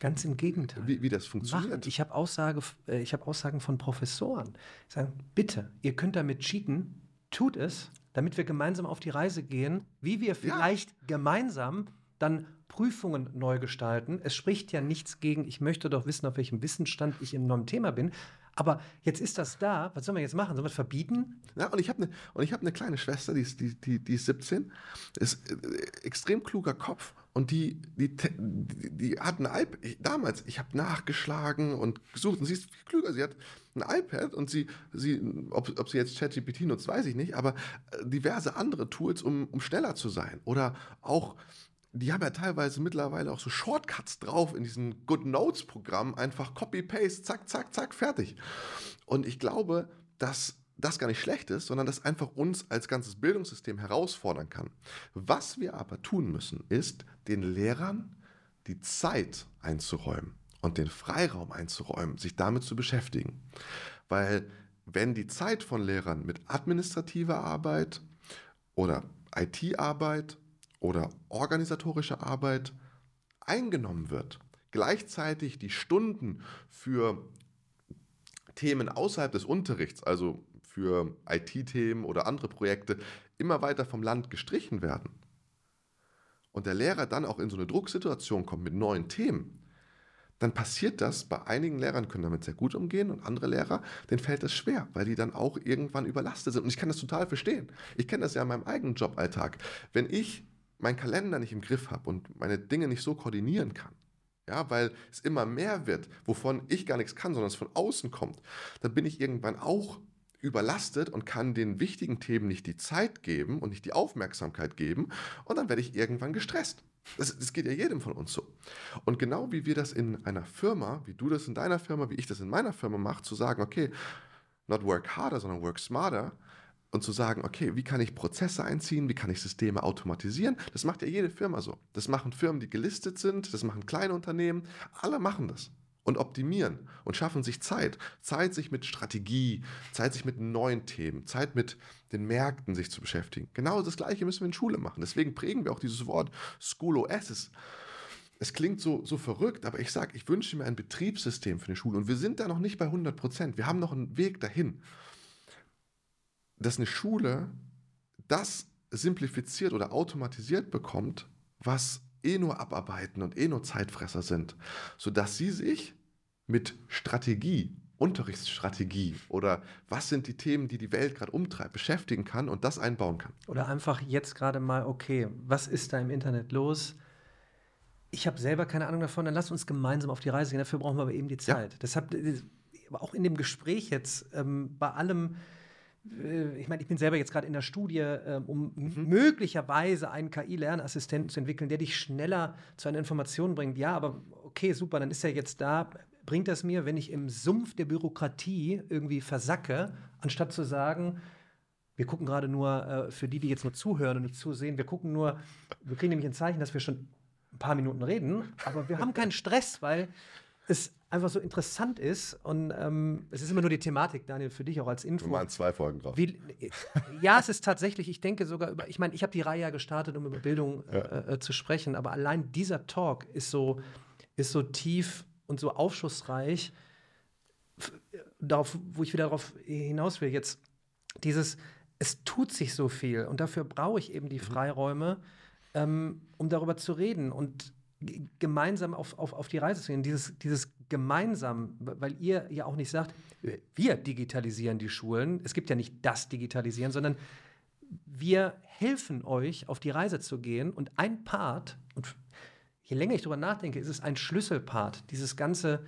Ganz im Gegenteil. Wie, wie das funktioniert. Machen. Ich habe Aussage, äh, hab Aussagen von Professoren. Die sagen, bitte, ihr könnt damit cheaten, tut es, damit wir gemeinsam auf die Reise gehen, wie wir vielleicht ja. gemeinsam dann Prüfungen neu gestalten. Es spricht ja nichts gegen, ich möchte doch wissen, auf welchem Wissensstand ich in einem Thema bin. Aber jetzt ist das da. Was sollen wir jetzt machen? Sollen wir es verbieten? Ja, und ich habe eine hab ne kleine Schwester, die ist, die, die, die ist 17, ist äh, extrem kluger Kopf. Und die, die, die, die hat ein iPad. Damals, ich habe nachgeschlagen und gesucht und sie ist viel klüger. Sie hat ein iPad und sie, sie ob, ob sie jetzt ChatGPT nutzt, weiß ich nicht, aber äh, diverse andere Tools, um, um schneller zu sein. Oder auch die haben ja teilweise mittlerweile auch so Shortcuts drauf in diesem Good Notes Programm, einfach Copy-Paste, zack, zack, zack, fertig. Und ich glaube, dass das gar nicht schlecht ist, sondern das einfach uns als ganzes Bildungssystem herausfordern kann. Was wir aber tun müssen, ist den Lehrern die Zeit einzuräumen und den Freiraum einzuräumen, sich damit zu beschäftigen. Weil wenn die Zeit von Lehrern mit administrativer Arbeit oder IT-Arbeit oder organisatorische Arbeit eingenommen wird, gleichzeitig die Stunden für Themen außerhalb des Unterrichts, also für IT-Themen oder andere Projekte, immer weiter vom Land gestrichen werden und der Lehrer dann auch in so eine Drucksituation kommt mit neuen Themen, dann passiert das. Bei einigen Lehrern können damit sehr gut umgehen und andere Lehrer, denen fällt das schwer, weil die dann auch irgendwann überlastet sind. Und ich kann das total verstehen. Ich kenne das ja in meinem eigenen Joballtag. Wenn ich meinen Kalender nicht im Griff habe und meine Dinge nicht so koordinieren kann, ja, weil es immer mehr wird, wovon ich gar nichts kann, sondern es von außen kommt, dann bin ich irgendwann auch überlastet und kann den wichtigen Themen nicht die Zeit geben und nicht die Aufmerksamkeit geben und dann werde ich irgendwann gestresst. Das, das, geht ja jedem von uns so. Und genau wie wir das in einer Firma, wie du das in deiner Firma, wie ich das in meiner Firma mache, zu sagen, okay, not work harder, sondern work smarter und zu sagen, okay, wie kann ich Prozesse einziehen, wie kann ich Systeme automatisieren, das macht ja jede Firma so. Das machen Firmen, die gelistet sind, das machen kleine Unternehmen, alle machen das und optimieren und schaffen sich Zeit. Zeit, sich mit Strategie, Zeit, sich mit neuen Themen, Zeit mit den Märkten sich zu beschäftigen. Genau das Gleiche müssen wir in Schule machen. Deswegen prägen wir auch dieses Wort School OS. Es klingt so, so verrückt, aber ich sage, ich wünsche mir ein Betriebssystem für eine Schule. Und wir sind da noch nicht bei 100 Prozent. Wir haben noch einen Weg dahin, dass eine Schule das simplifiziert oder automatisiert bekommt, was eh nur abarbeiten und eh nur Zeitfresser sind, sodass sie sich mit Strategie, Unterrichtsstrategie oder was sind die Themen, die die Welt gerade umtreibt, beschäftigen kann und das einbauen kann. Oder einfach jetzt gerade mal, okay, was ist da im Internet los? Ich habe selber keine Ahnung davon, dann lass uns gemeinsam auf die Reise gehen. Dafür brauchen wir aber eben die Zeit. Ja. Deshalb, auch in dem Gespräch jetzt, ähm, bei allem, ich meine, ich bin selber jetzt gerade in der Studie, ähm, um mhm. möglicherweise einen KI-Lernassistenten zu entwickeln, der dich schneller zu einer Information bringt. Ja, aber okay, super, dann ist er jetzt da. Bringt das mir, wenn ich im Sumpf der Bürokratie irgendwie versacke, anstatt zu sagen, wir gucken gerade nur, äh, für die, die jetzt nur zuhören und nicht zusehen, wir gucken nur, wir kriegen nämlich ein Zeichen, dass wir schon ein paar Minuten reden, aber wir haben keinen Stress, weil es einfach so interessant ist und ähm, es ist immer nur die Thematik, Daniel, für dich auch als Info. Wir machen zwei Folgen drauf. Wie, ja, es ist tatsächlich, ich denke sogar über, ich meine, ich habe die Reihe ja gestartet, um über Bildung ja. äh, äh, zu sprechen, aber allein dieser Talk ist so, ist so tief und so aufschlussreich, darauf, wo ich wieder darauf hinaus will, jetzt dieses, es tut sich so viel und dafür brauche ich eben die mhm. Freiräume, ähm, um darüber zu reden und gemeinsam auf, auf, auf die Reise zu gehen. Dieses, dieses gemeinsam, weil ihr ja auch nicht sagt, wir digitalisieren die Schulen. Es gibt ja nicht das Digitalisieren, sondern wir helfen euch, auf die Reise zu gehen. Und ein Part, und je länger ich darüber nachdenke, ist es ein Schlüsselpart. Dieses Ganze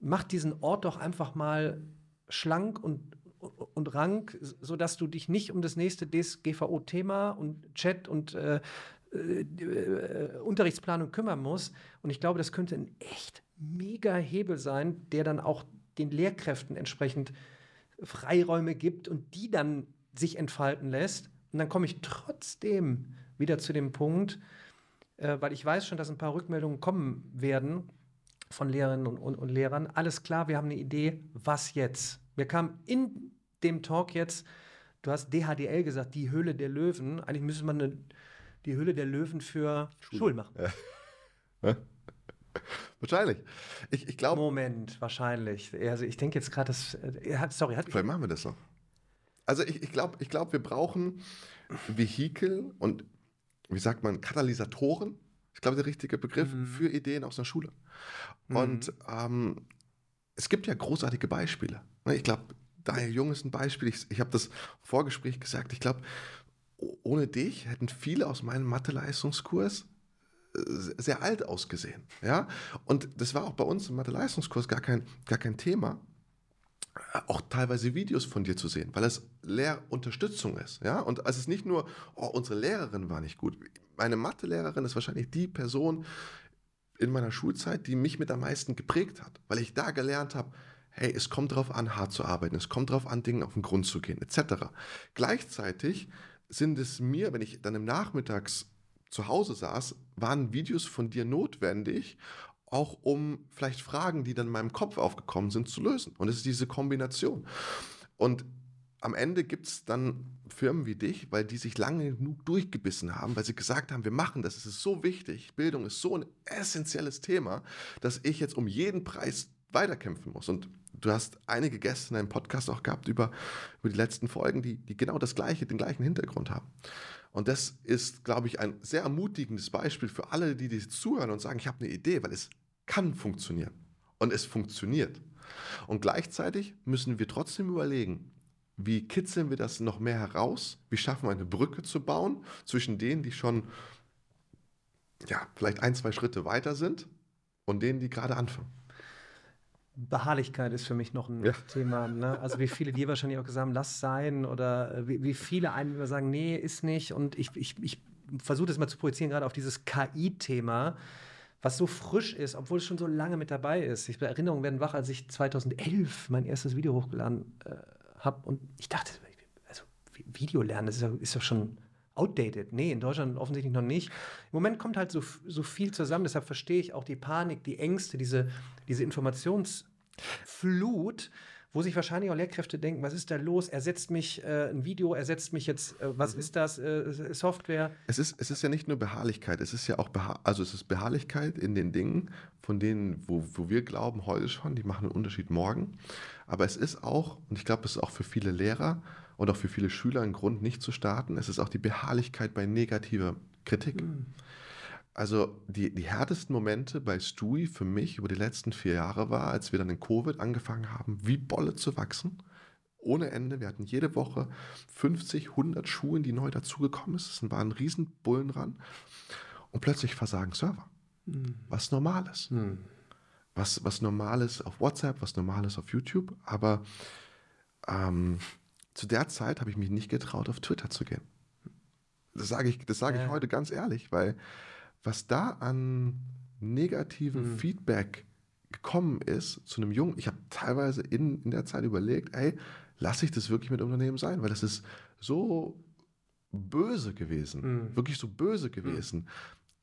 macht diesen Ort doch einfach mal schlank und, und rank, sodass du dich nicht um das nächste DSGVO-Thema und Chat und äh, äh, äh, Unterrichtsplanung kümmern muss. Und ich glaube, das könnte ein echt mega Hebel sein, der dann auch den Lehrkräften entsprechend Freiräume gibt und die dann sich entfalten lässt. Und dann komme ich trotzdem wieder zu dem Punkt, äh, weil ich weiß schon, dass ein paar Rückmeldungen kommen werden von Lehrerinnen und, und, und Lehrern. Alles klar, wir haben eine Idee, was jetzt? Wir kamen in dem Talk jetzt, du hast DHDL gesagt, die Höhle der Löwen. Eigentlich müsste man eine die Hülle der Löwen für Schule. Schulen machen. Ja. wahrscheinlich. Ich, ich glaube. Moment, wahrscheinlich. Also ich denke jetzt gerade, das. Äh, sorry, hat Vielleicht machen wir das noch. Also ich, ich glaube, ich glaub, wir brauchen Vehikel und wie sagt man, Katalysatoren. Ich glaube, der richtige Begriff mhm. für Ideen aus der Schule. Mhm. Und ähm, es gibt ja großartige Beispiele. Ne, ich glaube, Daniel Jung ist ein Beispiel. Ich, ich habe das Vorgespräch gesagt. Ich glaube, ohne dich hätten viele aus meinem Mathe-Leistungskurs äh, sehr alt ausgesehen. Ja? Und das war auch bei uns im Mathe-Leistungskurs gar kein, gar kein Thema, auch teilweise Videos von dir zu sehen, weil es Lehrunterstützung ist. Ja? Und es ist nicht nur, oh, unsere Lehrerin war nicht gut. Meine Mathe-Lehrerin ist wahrscheinlich die Person in meiner Schulzeit, die mich mit am meisten geprägt hat, weil ich da gelernt habe, hey, es kommt darauf an, hart zu arbeiten, es kommt darauf an, Dingen auf den Grund zu gehen, etc. Gleichzeitig sind es mir, wenn ich dann im Nachmittags zu Hause saß, waren Videos von dir notwendig, auch um vielleicht Fragen, die dann in meinem Kopf aufgekommen sind, zu lösen. Und es ist diese Kombination. Und am Ende gibt es dann Firmen wie dich, weil die sich lange genug durchgebissen haben, weil sie gesagt haben, wir machen das, es ist so wichtig, Bildung ist so ein essentielles Thema, dass ich jetzt um jeden Preis weiterkämpfen muss. Und du hast einige Gäste in einem Podcast auch gehabt über, über die letzten Folgen, die, die genau das gleiche, den gleichen Hintergrund haben. Und das ist, glaube ich, ein sehr ermutigendes Beispiel für alle, die, die zuhören und sagen, ich habe eine Idee, weil es kann funktionieren. Und es funktioniert. Und gleichzeitig müssen wir trotzdem überlegen, wie kitzeln wir das noch mehr heraus? Wie schaffen wir eine Brücke zu bauen zwischen denen, die schon ja, vielleicht ein, zwei Schritte weiter sind und denen, die gerade anfangen? Beharrlichkeit ist für mich noch ein ja. Thema. Ne? Also wie viele dir wahrscheinlich auch gesagt haben, lass sein oder äh, wie, wie viele einen immer sagen, nee, ist nicht. Und ich, ich, ich versuche das mal zu projizieren, gerade auf dieses KI-Thema, was so frisch ist, obwohl es schon so lange mit dabei ist. Ich, Erinnerungen werden wach, als ich 2011 mein erstes Video hochgeladen äh, habe und ich dachte, also Video lernen, das ist, ja, ist doch schon outdated. Nee, in Deutschland offensichtlich noch nicht. Im Moment kommt halt so, so viel zusammen, deshalb verstehe ich auch die Panik, die Ängste, diese, diese Informationsflut, wo sich wahrscheinlich auch Lehrkräfte denken, was ist da los? Ersetzt mich äh, ein Video, ersetzt mich jetzt, äh, was mhm. ist das, äh, Software? Es ist, es ist ja nicht nur Beharrlichkeit, es ist ja auch, Beha also es ist Beharrlichkeit in den Dingen, von denen, wo, wo wir glauben, heute schon, die machen einen Unterschied morgen. Aber es ist auch, und ich glaube, es ist auch für viele Lehrer, und auch für viele Schüler ein Grund, nicht zu starten. Es ist auch die Beharrlichkeit bei negativer Kritik. Mhm. Also die, die härtesten Momente bei Stewie für mich über die letzten vier Jahre war, als wir dann in Covid angefangen haben, wie Bolle zu wachsen. Ohne Ende. Wir hatten jede Woche 50, 100 Schulen, die neu dazugekommen sind. Es war ein riesen Bullenrand. Und plötzlich versagen Server. Mhm. Was normal ist. Mhm. Was, was normal ist auf WhatsApp, was normal ist auf YouTube. Aber ähm, zu der Zeit habe ich mich nicht getraut, auf Twitter zu gehen. Das sage ich, das sage ja. ich heute ganz ehrlich, weil was da an negativem mhm. Feedback gekommen ist zu einem Jungen, ich habe teilweise in, in der Zeit überlegt, ey, lasse ich das wirklich mit Unternehmen sein, weil das ist so böse gewesen, mhm. wirklich so böse gewesen. Mhm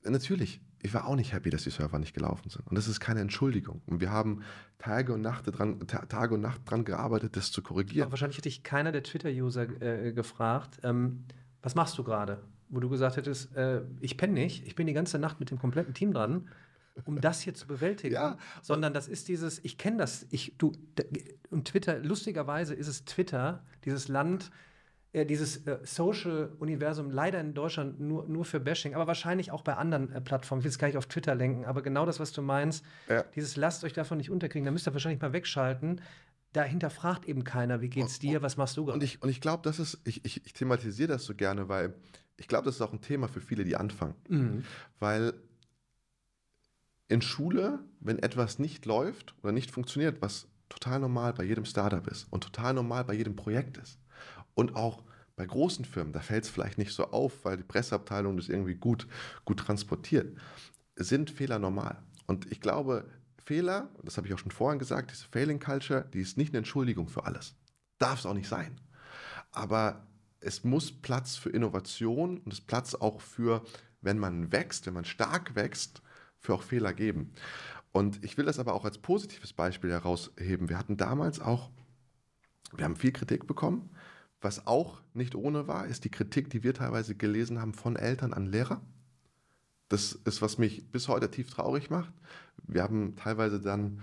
natürlich, ich war auch nicht happy, dass die Server nicht gelaufen sind. Und das ist keine Entschuldigung. Und wir haben Tage und Nacht dran, Tage und Nacht dran gearbeitet, das zu korrigieren. Aber wahrscheinlich hätte ich keiner der Twitter-User äh, gefragt, ähm, was machst du gerade? Wo du gesagt hättest, äh, ich penne nicht, ich bin die ganze Nacht mit dem kompletten Team dran, um das hier zu bewältigen. Ja. Sondern das ist dieses, ich kenne das, ich, du, und Twitter, lustigerweise ist es Twitter, dieses Land, äh, dieses äh, Social-Universum leider in Deutschland nur, nur für Bashing, aber wahrscheinlich auch bei anderen äh, Plattformen. Ich will es gar nicht auf Twitter lenken, aber genau das, was du meinst, ja. dieses lasst euch davon nicht unterkriegen, da müsst ihr wahrscheinlich mal wegschalten. Dahinter fragt eben keiner, wie geht's dir, was machst du gerade? Und ich, und ich glaube, das ist, ich, ich, ich thematisiere das so gerne, weil ich glaube, das ist auch ein Thema für viele, die anfangen. Mhm. Weil in Schule, wenn etwas nicht läuft oder nicht funktioniert, was total normal bei jedem Startup ist und total normal bei jedem Projekt ist, und auch bei großen Firmen, da fällt es vielleicht nicht so auf, weil die Presseabteilung das irgendwie gut, gut transportiert, sind Fehler normal. Und ich glaube, Fehler, das habe ich auch schon vorhin gesagt, diese Failing Culture, die ist nicht eine Entschuldigung für alles. Darf es auch nicht sein. Aber es muss Platz für Innovation und es Platz auch für, wenn man wächst, wenn man stark wächst, für auch Fehler geben. Und ich will das aber auch als positives Beispiel herausheben. Wir hatten damals auch, wir haben viel Kritik bekommen, was auch nicht ohne war, ist die Kritik, die wir teilweise gelesen haben von Eltern an Lehrer. Das ist, was mich bis heute tief traurig macht. Wir haben teilweise dann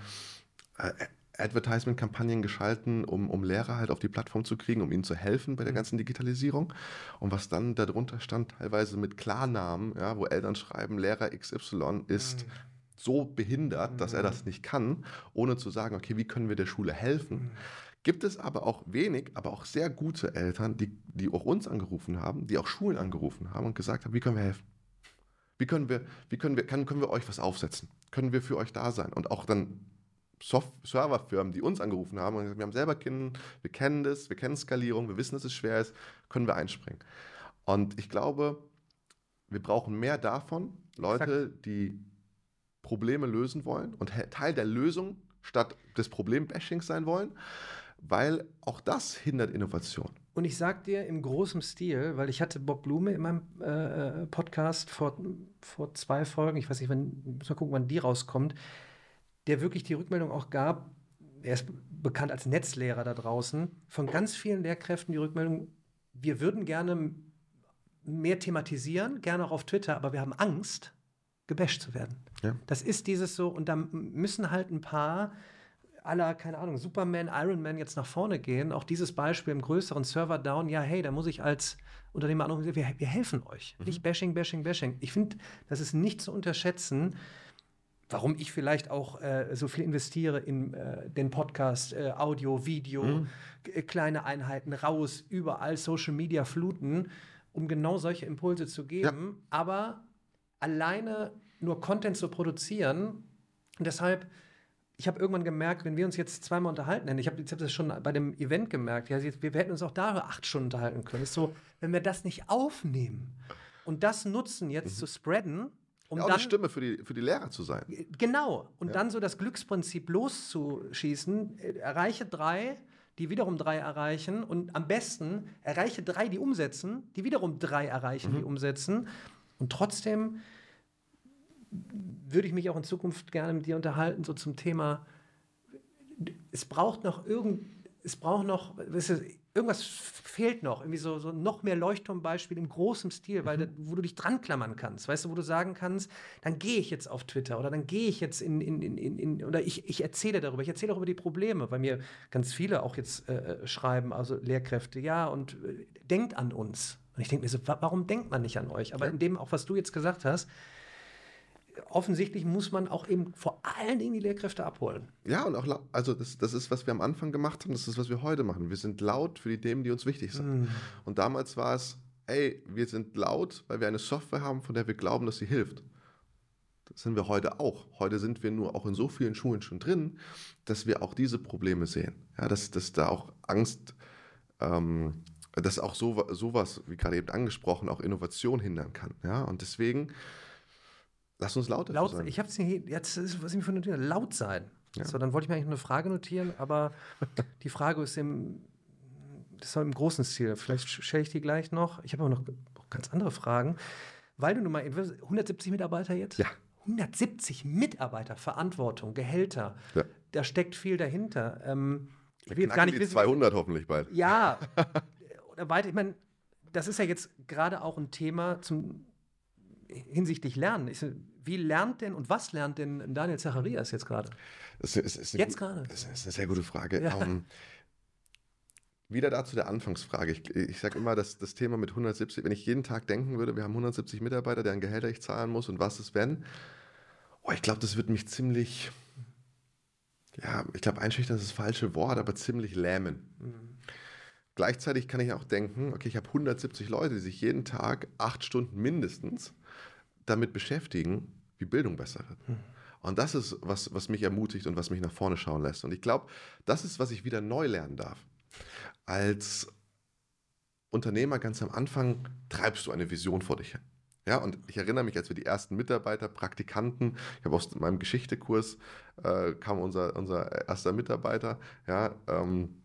äh, Advertisement-Kampagnen geschalten, um, um Lehrer halt auf die Plattform zu kriegen, um ihnen zu helfen bei der mhm. ganzen Digitalisierung. Und was dann darunter stand, teilweise mit Klarnamen, ja, wo Eltern schreiben, Lehrer XY ist mhm. so behindert, dass er das nicht kann, ohne zu sagen, okay, wie können wir der Schule helfen? Mhm gibt es aber auch wenig, aber auch sehr gute Eltern, die, die auch uns angerufen haben, die auch Schulen angerufen haben und gesagt haben, wie können wir helfen? Wie können wir, wie können wir, kann, können wir euch was aufsetzen? Können wir für euch da sein? Und auch dann Soft Serverfirmen, die uns angerufen haben und gesagt, wir haben selber Kinder, wir kennen das, wir kennen Skalierung, wir wissen, dass es schwer ist, können wir einspringen. Und ich glaube, wir brauchen mehr davon, Leute, Exakt. die Probleme lösen wollen und Teil der Lösung statt des Problembashings sein wollen weil auch das hindert Innovation. Und ich sag dir im großen Stil, weil ich hatte Bob Blume in meinem äh, äh, Podcast vor, vor zwei Folgen, ich weiß nicht, wann, muss mal gucken, wann die rauskommt, der wirklich die Rückmeldung auch gab, er ist bekannt als Netzlehrer da draußen, von ganz vielen Lehrkräften die Rückmeldung, wir würden gerne mehr thematisieren, gerne auch auf Twitter, aber wir haben Angst, gebasht zu werden. Ja. Das ist dieses so, und da müssen halt ein paar aller, keine Ahnung, Superman, Iron Man jetzt nach vorne gehen, auch dieses Beispiel im größeren Server down, ja, hey, da muss ich als Unternehmer anrufen, wir, wir helfen euch. Mhm. Nicht Bashing, Bashing, Bashing. Ich finde, das ist nicht zu unterschätzen, warum ich vielleicht auch äh, so viel investiere in äh, den Podcast, äh, Audio, Video, mhm. kleine Einheiten raus, überall Social Media fluten, um genau solche Impulse zu geben. Ja. Aber alleine nur Content zu produzieren, deshalb ich habe irgendwann gemerkt, wenn wir uns jetzt zweimal unterhalten ich habe hab das schon bei dem Event gemerkt, ja, wir, wir hätten uns auch da acht Stunden unterhalten können. ist so, wenn wir das nicht aufnehmen und das nutzen, jetzt mhm. zu spreaden, um ja, auch dann, eine Stimme für die, für die Lehrer zu sein. Genau. Und ja. dann so das Glücksprinzip loszuschießen, äh, erreiche drei, die wiederum drei erreichen und am besten erreiche drei, die umsetzen, die wiederum drei erreichen, mhm. die umsetzen. Und trotzdem würde ich mich auch in Zukunft gerne mit dir unterhalten, so zum Thema, es braucht noch irgend, es braucht noch, weißt du, irgendwas fehlt noch, irgendwie so, so noch mehr Leuchtturmbeispiel im großen Stil, weil mhm. wo du dich dran klammern kannst, weißt du, wo du sagen kannst, dann gehe ich jetzt auf Twitter oder dann gehe ich jetzt in, in, in, in, oder ich, ich erzähle darüber, ich erzähle auch über die Probleme, weil mir ganz viele auch jetzt äh, äh schreiben, also Lehrkräfte, ja, und äh, denkt an uns. Und ich denke mir so, warum denkt man nicht an euch? Aber ja. in dem, auch was du jetzt gesagt hast, offensichtlich muss man auch eben vor allen Dingen die Lehrkräfte abholen. Ja, und auch, also das, das ist, was wir am Anfang gemacht haben, das ist, was wir heute machen. Wir sind laut für die Themen, die uns wichtig sind. Mm. Und damals war es, ey, wir sind laut, weil wir eine Software haben, von der wir glauben, dass sie hilft. Das sind wir heute auch. Heute sind wir nur auch in so vielen Schulen schon drin, dass wir auch diese Probleme sehen. Ja, dass, dass da auch Angst, ähm, dass auch so, sowas, wie gerade eben angesprochen, auch Innovation hindern kann. Ja, und deswegen Lass uns lauter laut sein. Ich habe es jetzt, ist, was ich mir für notiert laut sein. Ja. So, dann wollte ich mir eigentlich eine Frage notieren, aber die Frage ist im, das ist im großen Stil. Vielleicht stelle ich die gleich noch. Ich habe aber noch ganz andere Fragen. Weil du nun mal 170 Mitarbeiter jetzt? Ja. 170 Mitarbeiter, Verantwortung, Gehälter. Ja. Da steckt viel dahinter. Ähm, ich will jetzt gar nicht wissen. 200 hoffentlich bald. Ja. oder weiter. Ich meine, das ist ja jetzt gerade auch ein Thema zum hinsichtlich Lernen. Ich, wie lernt denn und was lernt denn Daniel Zacharias jetzt gerade? Jetzt gerade. Das ist eine sehr gute Frage. Ja. Um, ähm, wieder dazu der Anfangsfrage. Ich, ich sage immer, dass das Thema mit 170, wenn ich jeden Tag denken würde, wir haben 170 Mitarbeiter, deren Gehälter ich zahlen muss und was ist wenn, oh, ich glaube, das wird mich ziemlich, ja, ich glaube, einschüchtern ist das falsche Wort, aber ziemlich lähmen. Mhm. Gleichzeitig kann ich auch denken, okay, ich habe 170 Leute, die sich jeden Tag acht Stunden mindestens damit beschäftigen, wie Bildung besser wird. Und das ist, was, was mich ermutigt und was mich nach vorne schauen lässt. Und ich glaube, das ist, was ich wieder neu lernen darf. Als Unternehmer ganz am Anfang treibst du eine Vision vor dich hin. Ja, und ich erinnere mich, als wir die ersten Mitarbeiter, Praktikanten, ich habe aus meinem Geschichtekurs, äh, kam unser, unser erster Mitarbeiter, ja, ähm,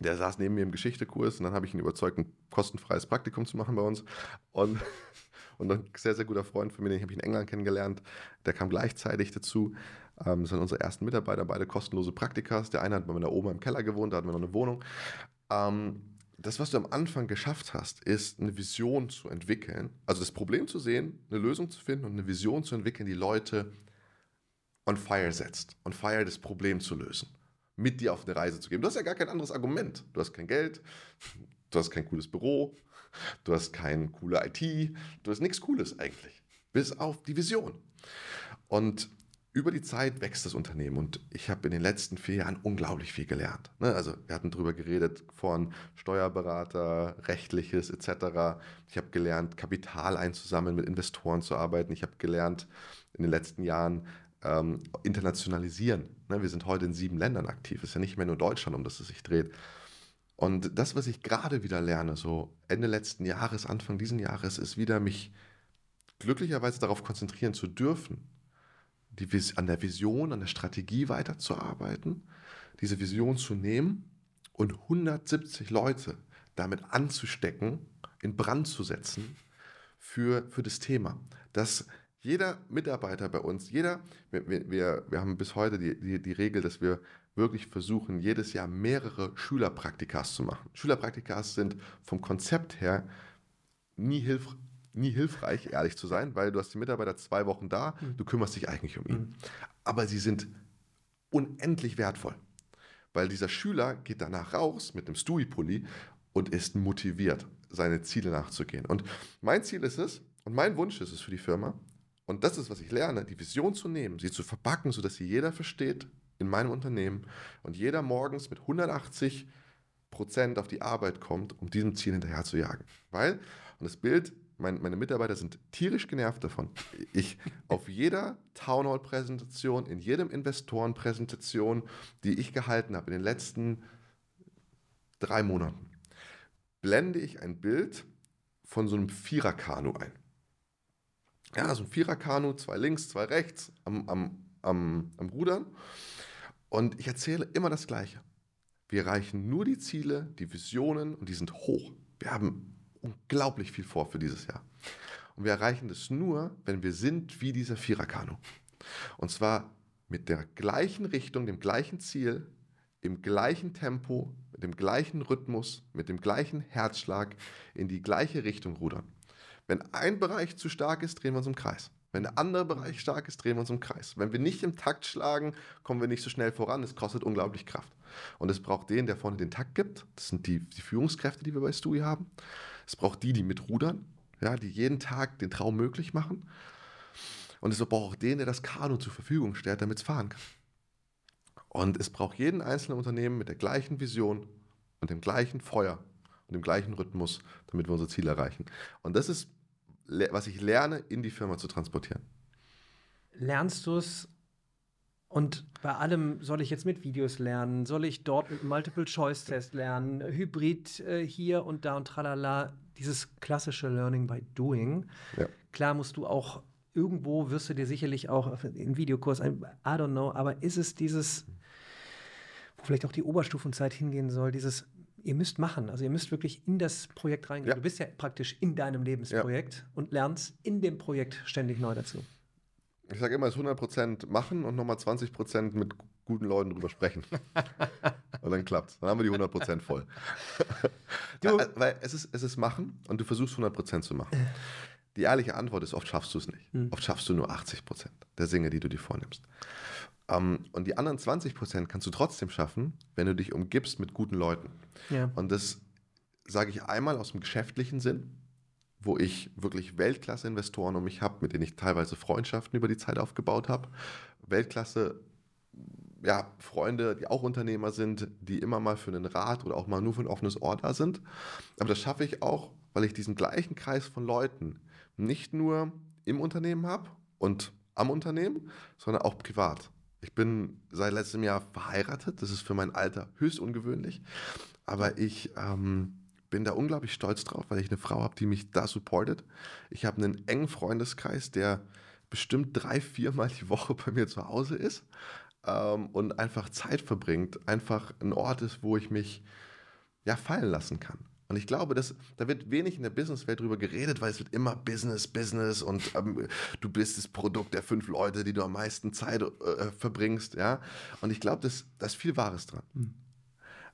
der saß neben mir im Geschichtekurs und dann habe ich ihn überzeugt, ein kostenfreies Praktikum zu machen bei uns. Und und ein sehr, sehr guter Freund von mir, den habe ich in England kennengelernt, der kam gleichzeitig dazu. Ähm, das waren unsere ersten Mitarbeiter, beide kostenlose Praktikas. Der eine hat bei meiner Oma im Keller gewohnt, da hatten wir noch eine Wohnung. Ähm, das, was du am Anfang geschafft hast, ist eine Vision zu entwickeln, also das Problem zu sehen, eine Lösung zu finden und eine Vision zu entwickeln, die Leute on fire setzt, on fire das Problem zu lösen, mit dir auf eine Reise zu gehen. Du hast ja gar kein anderes Argument. Du hast kein Geld, du hast kein cooles Büro, du hast keine coole IT, du hast nichts Cooles eigentlich, bis auf die Vision. Und über die Zeit wächst das Unternehmen und ich habe in den letzten vier Jahren unglaublich viel gelernt. Ne? Also wir hatten darüber geredet von Steuerberater, rechtliches etc. Ich habe gelernt, Kapital einzusammeln, mit Investoren zu arbeiten. Ich habe gelernt in den letzten Jahren ähm, internationalisieren. Ne? Wir sind heute in sieben Ländern aktiv. Es ist ja nicht mehr nur Deutschland, um das es sich dreht. Und das, was ich gerade wieder lerne, so Ende letzten Jahres, Anfang diesen Jahres, ist wieder mich glücklicherweise darauf konzentrieren zu dürfen, die, an der Vision, an der Strategie weiterzuarbeiten, diese Vision zu nehmen und 170 Leute damit anzustecken, in Brand zu setzen für, für das Thema. Dass jeder Mitarbeiter bei uns, jeder, wir, wir, wir haben bis heute die, die, die Regel, dass wir wirklich versuchen, jedes Jahr mehrere Schülerpraktikas zu machen. Schülerpraktikas sind vom Konzept her nie, hilf, nie hilfreich, ehrlich zu sein, weil du hast die Mitarbeiter zwei Wochen da, mhm. du kümmerst dich eigentlich um ihn. Mhm. Aber sie sind unendlich wertvoll, weil dieser Schüler geht danach raus mit einem Stui-Pulli und ist motiviert, seine Ziele nachzugehen. Und mein Ziel ist es, und mein Wunsch ist es für die Firma, Und das ist, was ich lerne, die Vision zu nehmen, sie zu verpacken, sodass sie jeder versteht in meinem Unternehmen und jeder morgens mit 180 Prozent auf die Arbeit kommt, um diesem Ziel hinterher zu jagen. Weil, und das Bild, mein, meine Mitarbeiter sind tierisch genervt davon. Ich auf jeder Town Hall Präsentation, in jedem Investorenpräsentation, die ich gehalten habe in den letzten drei Monaten, blende ich ein Bild von so einem Viererkanu ein. Ja, so ein Viererkanu, zwei links, zwei rechts am, am, am, am Rudern. Und ich erzähle immer das Gleiche. Wir erreichen nur die Ziele, die Visionen und die sind hoch. Wir haben unglaublich viel vor für dieses Jahr. Und wir erreichen das nur, wenn wir sind wie dieser Viererkanu. Und zwar mit der gleichen Richtung, dem gleichen Ziel, im gleichen Tempo, mit dem gleichen Rhythmus, mit dem gleichen Herzschlag in die gleiche Richtung rudern. Wenn ein Bereich zu stark ist, drehen wir uns im Kreis. Wenn der andere Bereich stark ist, drehen wir uns im Kreis. Wenn wir nicht im Takt schlagen, kommen wir nicht so schnell voran. Es kostet unglaublich Kraft. Und es braucht den, der vorne den Takt gibt. Das sind die, die Führungskräfte, die wir bei Stui haben. Es braucht die, die mitrudern, ja, die jeden Tag den Traum möglich machen. Und es braucht auch den, der das Kanu zur Verfügung stellt, damit es fahren kann. Und es braucht jeden einzelnen Unternehmen mit der gleichen Vision und dem gleichen Feuer und dem gleichen Rhythmus, damit wir unser Ziel erreichen. Und das ist was ich lerne, in die Firma zu transportieren. Lernst du es und bei allem soll ich jetzt mit Videos lernen, soll ich dort mit Multiple-Choice-Test lernen, Hybrid äh, hier und da und tralala, dieses klassische Learning by Doing. Ja. Klar musst du auch, irgendwo wirst du dir sicherlich auch in Videokurs, I don't know, aber ist es dieses, wo vielleicht auch die Oberstufenzeit hingehen soll, dieses ihr müsst machen. Also ihr müsst wirklich in das Projekt reingehen. Ja. Du bist ja praktisch in deinem Lebensprojekt ja. und lernst in dem Projekt ständig neu dazu. Ich sage immer, es ist 100% machen und nochmal 20% mit guten Leuten drüber sprechen. und dann klappt Dann haben wir die 100% voll. Ja, weil es ist, es ist machen und du versuchst 100% zu machen. Die ehrliche Antwort ist, oft schaffst du es nicht. Hm. Oft schaffst du nur 80% der Dinge, die du dir vornimmst. Ähm, und die anderen 20 Prozent kannst du trotzdem schaffen, wenn du dich umgibst mit guten Leuten. Ja. Und das sage ich einmal aus dem geschäftlichen Sinn, wo ich wirklich Weltklasse-Investoren um mich habe, mit denen ich teilweise Freundschaften über die Zeit aufgebaut habe. Weltklasse ja, Freunde, die auch Unternehmer sind, die immer mal für einen Rat oder auch mal nur für ein offenes Ohr da sind. Aber das schaffe ich auch, weil ich diesen gleichen Kreis von Leuten nicht nur im Unternehmen habe und am Unternehmen, sondern auch privat. Ich bin seit letztem Jahr verheiratet. Das ist für mein Alter höchst ungewöhnlich. Aber ich ähm, bin da unglaublich stolz drauf, weil ich eine Frau habe, die mich da supportet. Ich habe einen engen Freundeskreis, der bestimmt drei, viermal die Woche bei mir zu Hause ist ähm, und einfach Zeit verbringt. Einfach ein Ort ist, wo ich mich ja fallen lassen kann. Und ich glaube, dass, da wird wenig in der Businesswelt drüber geredet, weil es wird immer Business, Business und ähm, du bist das Produkt der fünf Leute, die du am meisten Zeit äh, verbringst. Ja? Und ich glaube, da ist viel Wahres dran. Mhm.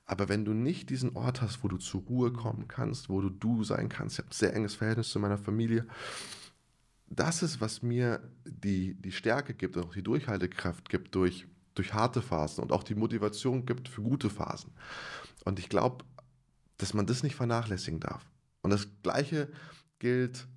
Aber wenn du nicht diesen Ort hast, wo du zur Ruhe kommen kannst, wo du du sein kannst, ich habe ein sehr enges Verhältnis zu meiner Familie, das ist, was mir die, die Stärke gibt und auch die Durchhaltekraft gibt durch, durch harte Phasen und auch die Motivation gibt für gute Phasen. Und ich glaube, dass man das nicht vernachlässigen darf. Und das Gleiche gilt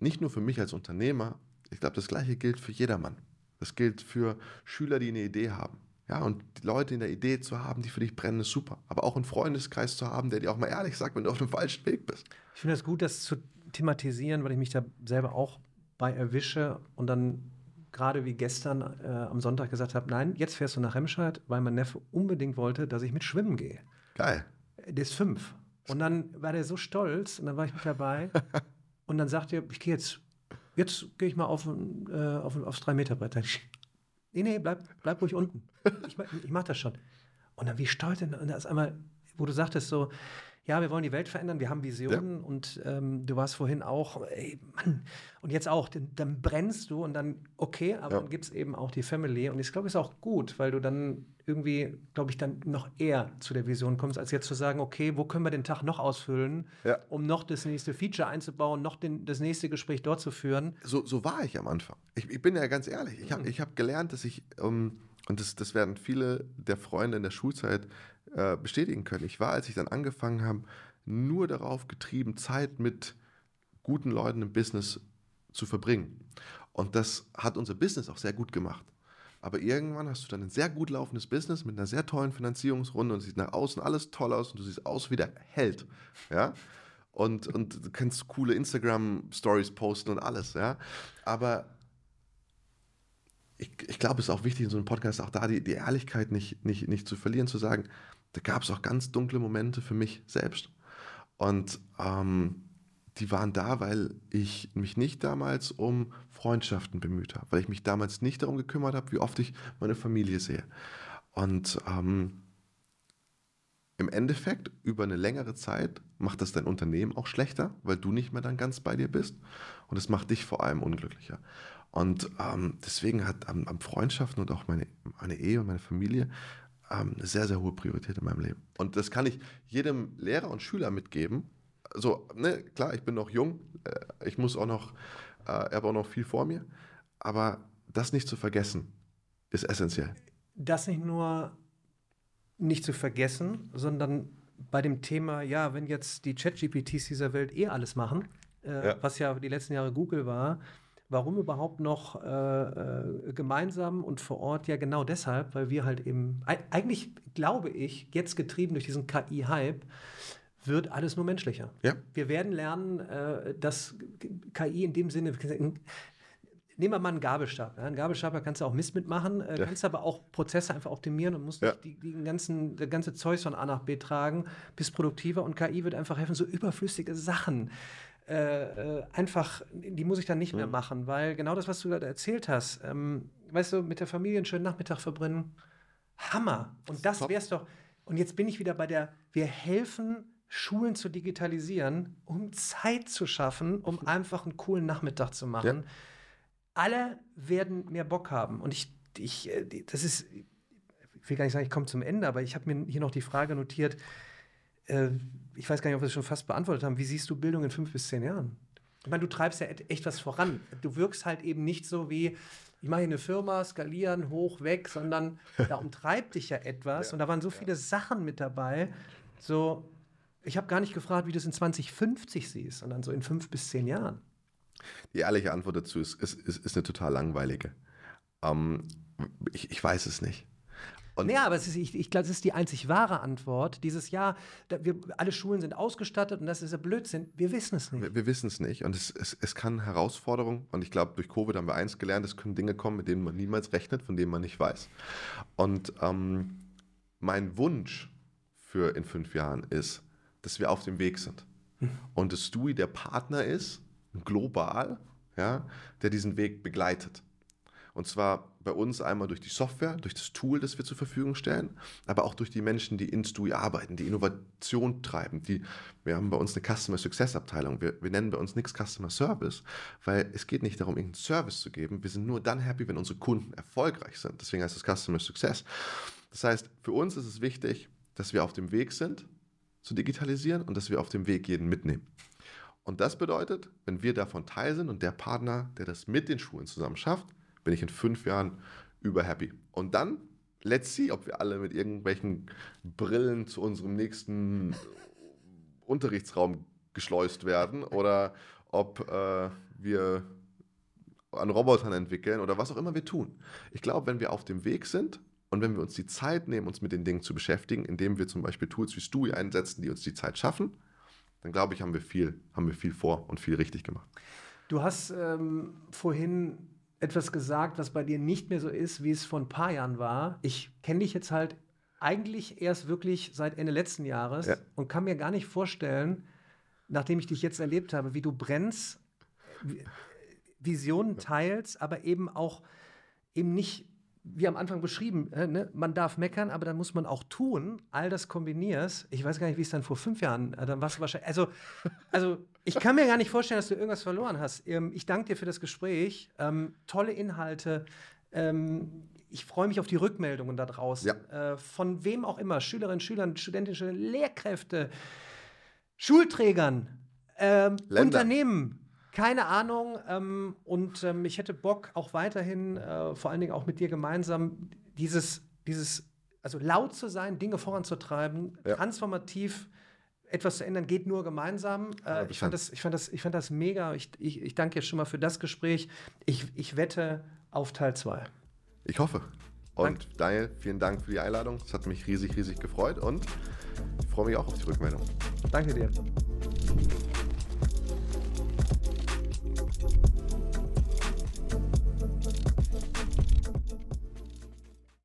nicht nur für mich als Unternehmer, ich glaube, das Gleiche gilt für jedermann. Das gilt für Schüler, die eine Idee haben. Ja, und die Leute in der Idee zu haben, die für dich brennen, ist super. Aber auch einen Freundeskreis zu haben, der dir auch mal ehrlich sagt, wenn du auf dem falschen Weg bist. Ich finde es gut, das zu thematisieren, weil ich mich da selber auch bei erwische und dann gerade wie gestern äh, am Sonntag gesagt habe, nein, jetzt fährst du nach Remscheid, weil mein Neffe unbedingt wollte, dass ich mit schwimmen gehe. Geil. Der ist fünf. Und dann war der so stolz und dann war ich mit dabei. und dann sagte er, ich gehe jetzt, jetzt gehe ich mal auf, äh, auf, aufs 3-Meter-Brett. Nee, nee, bleib, bleib ruhig unten. Ich, ich mach das schon. Und dann wie stolz, und da ist einmal, wo du sagtest so, ja, wir wollen die Welt verändern, wir haben Visionen ja. und ähm, du warst vorhin auch, ey, Mann, und jetzt auch, dann, dann brennst du und dann, okay, aber ja. dann gibt es eben auch die Family und ich glaube, es ist auch gut, weil du dann irgendwie, glaube ich, dann noch eher zu der Vision kommst, als jetzt zu sagen, okay, wo können wir den Tag noch ausfüllen, ja. um noch das nächste Feature einzubauen, noch den, das nächste Gespräch dort zu führen. So, so war ich am Anfang. Ich, ich bin ja ganz ehrlich, ich habe mhm. hab gelernt, dass ich, ähm, und das, das werden viele der Freunde in der Schulzeit äh, bestätigen können. Ich war, als ich dann angefangen habe, nur darauf getrieben, Zeit mit guten Leuten im Business zu verbringen. Und das hat unser Business auch sehr gut gemacht. Aber irgendwann hast du dann ein sehr gut laufendes Business mit einer sehr tollen Finanzierungsrunde und sieht nach außen alles toll aus und du siehst aus wie der Held. Ja? Und, und du kannst coole Instagram-Stories posten und alles. Ja? Aber ich, ich glaube, es ist auch wichtig in so einem Podcast auch da die, die Ehrlichkeit nicht, nicht, nicht zu verlieren, zu sagen, da gab es auch ganz dunkle Momente für mich selbst. Und ähm, die waren da, weil ich mich nicht damals um Freundschaften bemüht habe, weil ich mich damals nicht darum gekümmert habe, wie oft ich meine Familie sehe. Und ähm, im Endeffekt, über eine längere Zeit macht das dein Unternehmen auch schlechter, weil du nicht mehr dann ganz bei dir bist. Und es macht dich vor allem unglücklicher. Und ähm, deswegen hat ähm, Freundschaften und auch meine, meine Ehe und meine Familie ähm, eine sehr, sehr hohe Priorität in meinem Leben. Und das kann ich jedem Lehrer und Schüler mitgeben. So, ne, klar, ich bin noch jung, äh, ich muss auch noch, äh, habe auch noch viel vor mir, aber das nicht zu vergessen, ist essentiell. Das nicht nur nicht zu vergessen, sondern bei dem Thema, ja, wenn jetzt die Chat-GPTs dieser Welt eh alles machen, äh, ja. was ja die letzten Jahre Google war, Warum überhaupt noch äh, äh, gemeinsam und vor Ort? Ja, genau deshalb, weil wir halt eben, eigentlich glaube ich, jetzt getrieben durch diesen KI-Hype, wird alles nur menschlicher. Ja. Wir werden lernen, äh, dass KI in dem Sinne, nehmen wir mal einen Gabelstab. Ja? Einen Gabelstab, da kannst du auch Mist mitmachen, äh, ja. kannst aber auch Prozesse einfach optimieren und musst ja. nicht die, die ganzen, das ganze Zeug von A nach B tragen, bist produktiver und KI wird einfach helfen, so überflüssige Sachen äh, äh, einfach, die muss ich dann nicht mehr mhm. machen, weil genau das, was du gerade erzählt hast, ähm, weißt du, mit der Familie einen schönen Nachmittag verbringen, Hammer. Und das wäre es doch. Und jetzt bin ich wieder bei der, wir helfen Schulen zu digitalisieren, um Zeit zu schaffen, um einfach einen coolen Nachmittag zu machen. Ja. Alle werden mehr Bock haben. Und ich, ich, äh, das ist, ich will gar nicht sagen, ich komme zum Ende, aber ich habe mir hier noch die Frage notiert, äh, ich weiß gar nicht, ob wir es schon fast beantwortet haben. Wie siehst du Bildung in fünf bis zehn Jahren? Ich meine, du treibst ja echt was voran. Du wirkst halt eben nicht so wie, ich mache hier eine Firma, skalieren, hoch, weg, sondern da umtreibt dich ja etwas. Ja, und da waren so viele ja. Sachen mit dabei. So, ich habe gar nicht gefragt, wie du es in 2050 siehst, sondern so in fünf bis zehn Jahren. Die ehrliche Antwort dazu ist, ist, ist, ist eine total langweilige. Ähm, ich, ich weiß es nicht. Und ja, aber ist, ich, ich glaube, das ist die einzig wahre Antwort. Dieses Jahr, wir, alle Schulen sind ausgestattet und das ist ja Blödsinn. Wir wissen es nicht. Wir, wir wissen es nicht. Und es, es, es kann Herausforderungen, und ich glaube, durch Covid haben wir eins gelernt, es können Dinge kommen, mit denen man niemals rechnet, von denen man nicht weiß. Und ähm, mein Wunsch für in fünf Jahren ist, dass wir auf dem Weg sind. Und dass Stui der Partner ist, global, ja, der diesen Weg begleitet. Und zwar bei uns einmal durch die Software, durch das Tool, das wir zur Verfügung stellen, aber auch durch die Menschen, die in Stui arbeiten, die Innovation treiben. Die, wir haben bei uns eine Customer Success Abteilung. Wir, wir nennen bei uns nichts Customer Service, weil es geht nicht darum, irgendeinen Service zu geben. Wir sind nur dann happy, wenn unsere Kunden erfolgreich sind. Deswegen heißt es Customer Success. Das heißt, für uns ist es wichtig, dass wir auf dem Weg sind, zu digitalisieren und dass wir auf dem Weg jeden mitnehmen. Und das bedeutet, wenn wir davon teil sind und der Partner, der das mit den Schulen zusammen schafft, bin ich in fünf Jahren über happy. Und dann, let's see, ob wir alle mit irgendwelchen Brillen zu unserem nächsten Unterrichtsraum geschleust werden oder ob äh, wir an Robotern entwickeln oder was auch immer wir tun. Ich glaube, wenn wir auf dem Weg sind und wenn wir uns die Zeit nehmen, uns mit den Dingen zu beschäftigen, indem wir zum Beispiel Tools wie Stui einsetzen, die uns die Zeit schaffen, dann glaube ich, haben wir viel, haben wir viel vor und viel richtig gemacht. Du hast ähm, vorhin etwas gesagt, was bei dir nicht mehr so ist, wie es vor ein paar Jahren war. Ich kenne dich jetzt halt eigentlich erst wirklich seit Ende letzten Jahres ja. und kann mir gar nicht vorstellen, nachdem ich dich jetzt erlebt habe, wie du brennst, Visionen teilst, aber eben auch eben nicht wie am Anfang beschrieben, ne? man darf meckern, aber dann muss man auch tun, all das kombinierst. Ich weiß gar nicht, wie es dann vor fünf Jahren, äh, dann warst du wahrscheinlich, also, also ich kann mir gar nicht vorstellen, dass du irgendwas verloren hast. Ähm, ich danke dir für das Gespräch, ähm, tolle Inhalte. Ähm, ich freue mich auf die Rückmeldungen da draußen. Ja. Äh, von wem auch immer, Schülerinnen, Schülern, Studentinnen, Lehrkräfte, Schulträgern, ähm, Unternehmen, keine Ahnung. Ähm, und ähm, ich hätte Bock, auch weiterhin, äh, vor allen Dingen auch mit dir gemeinsam, dieses, dieses, also laut zu sein, Dinge voranzutreiben, ja. transformativ etwas zu ändern geht nur gemeinsam. Äh, ich, fand das, ich, fand das, ich fand das mega. Ich, ich, ich danke dir schon mal für das Gespräch. Ich, ich wette auf Teil 2. Ich hoffe. Und Dank. Daniel, vielen Dank für die Einladung. Es hat mich riesig, riesig gefreut und ich freue mich auch auf die Rückmeldung. Danke dir.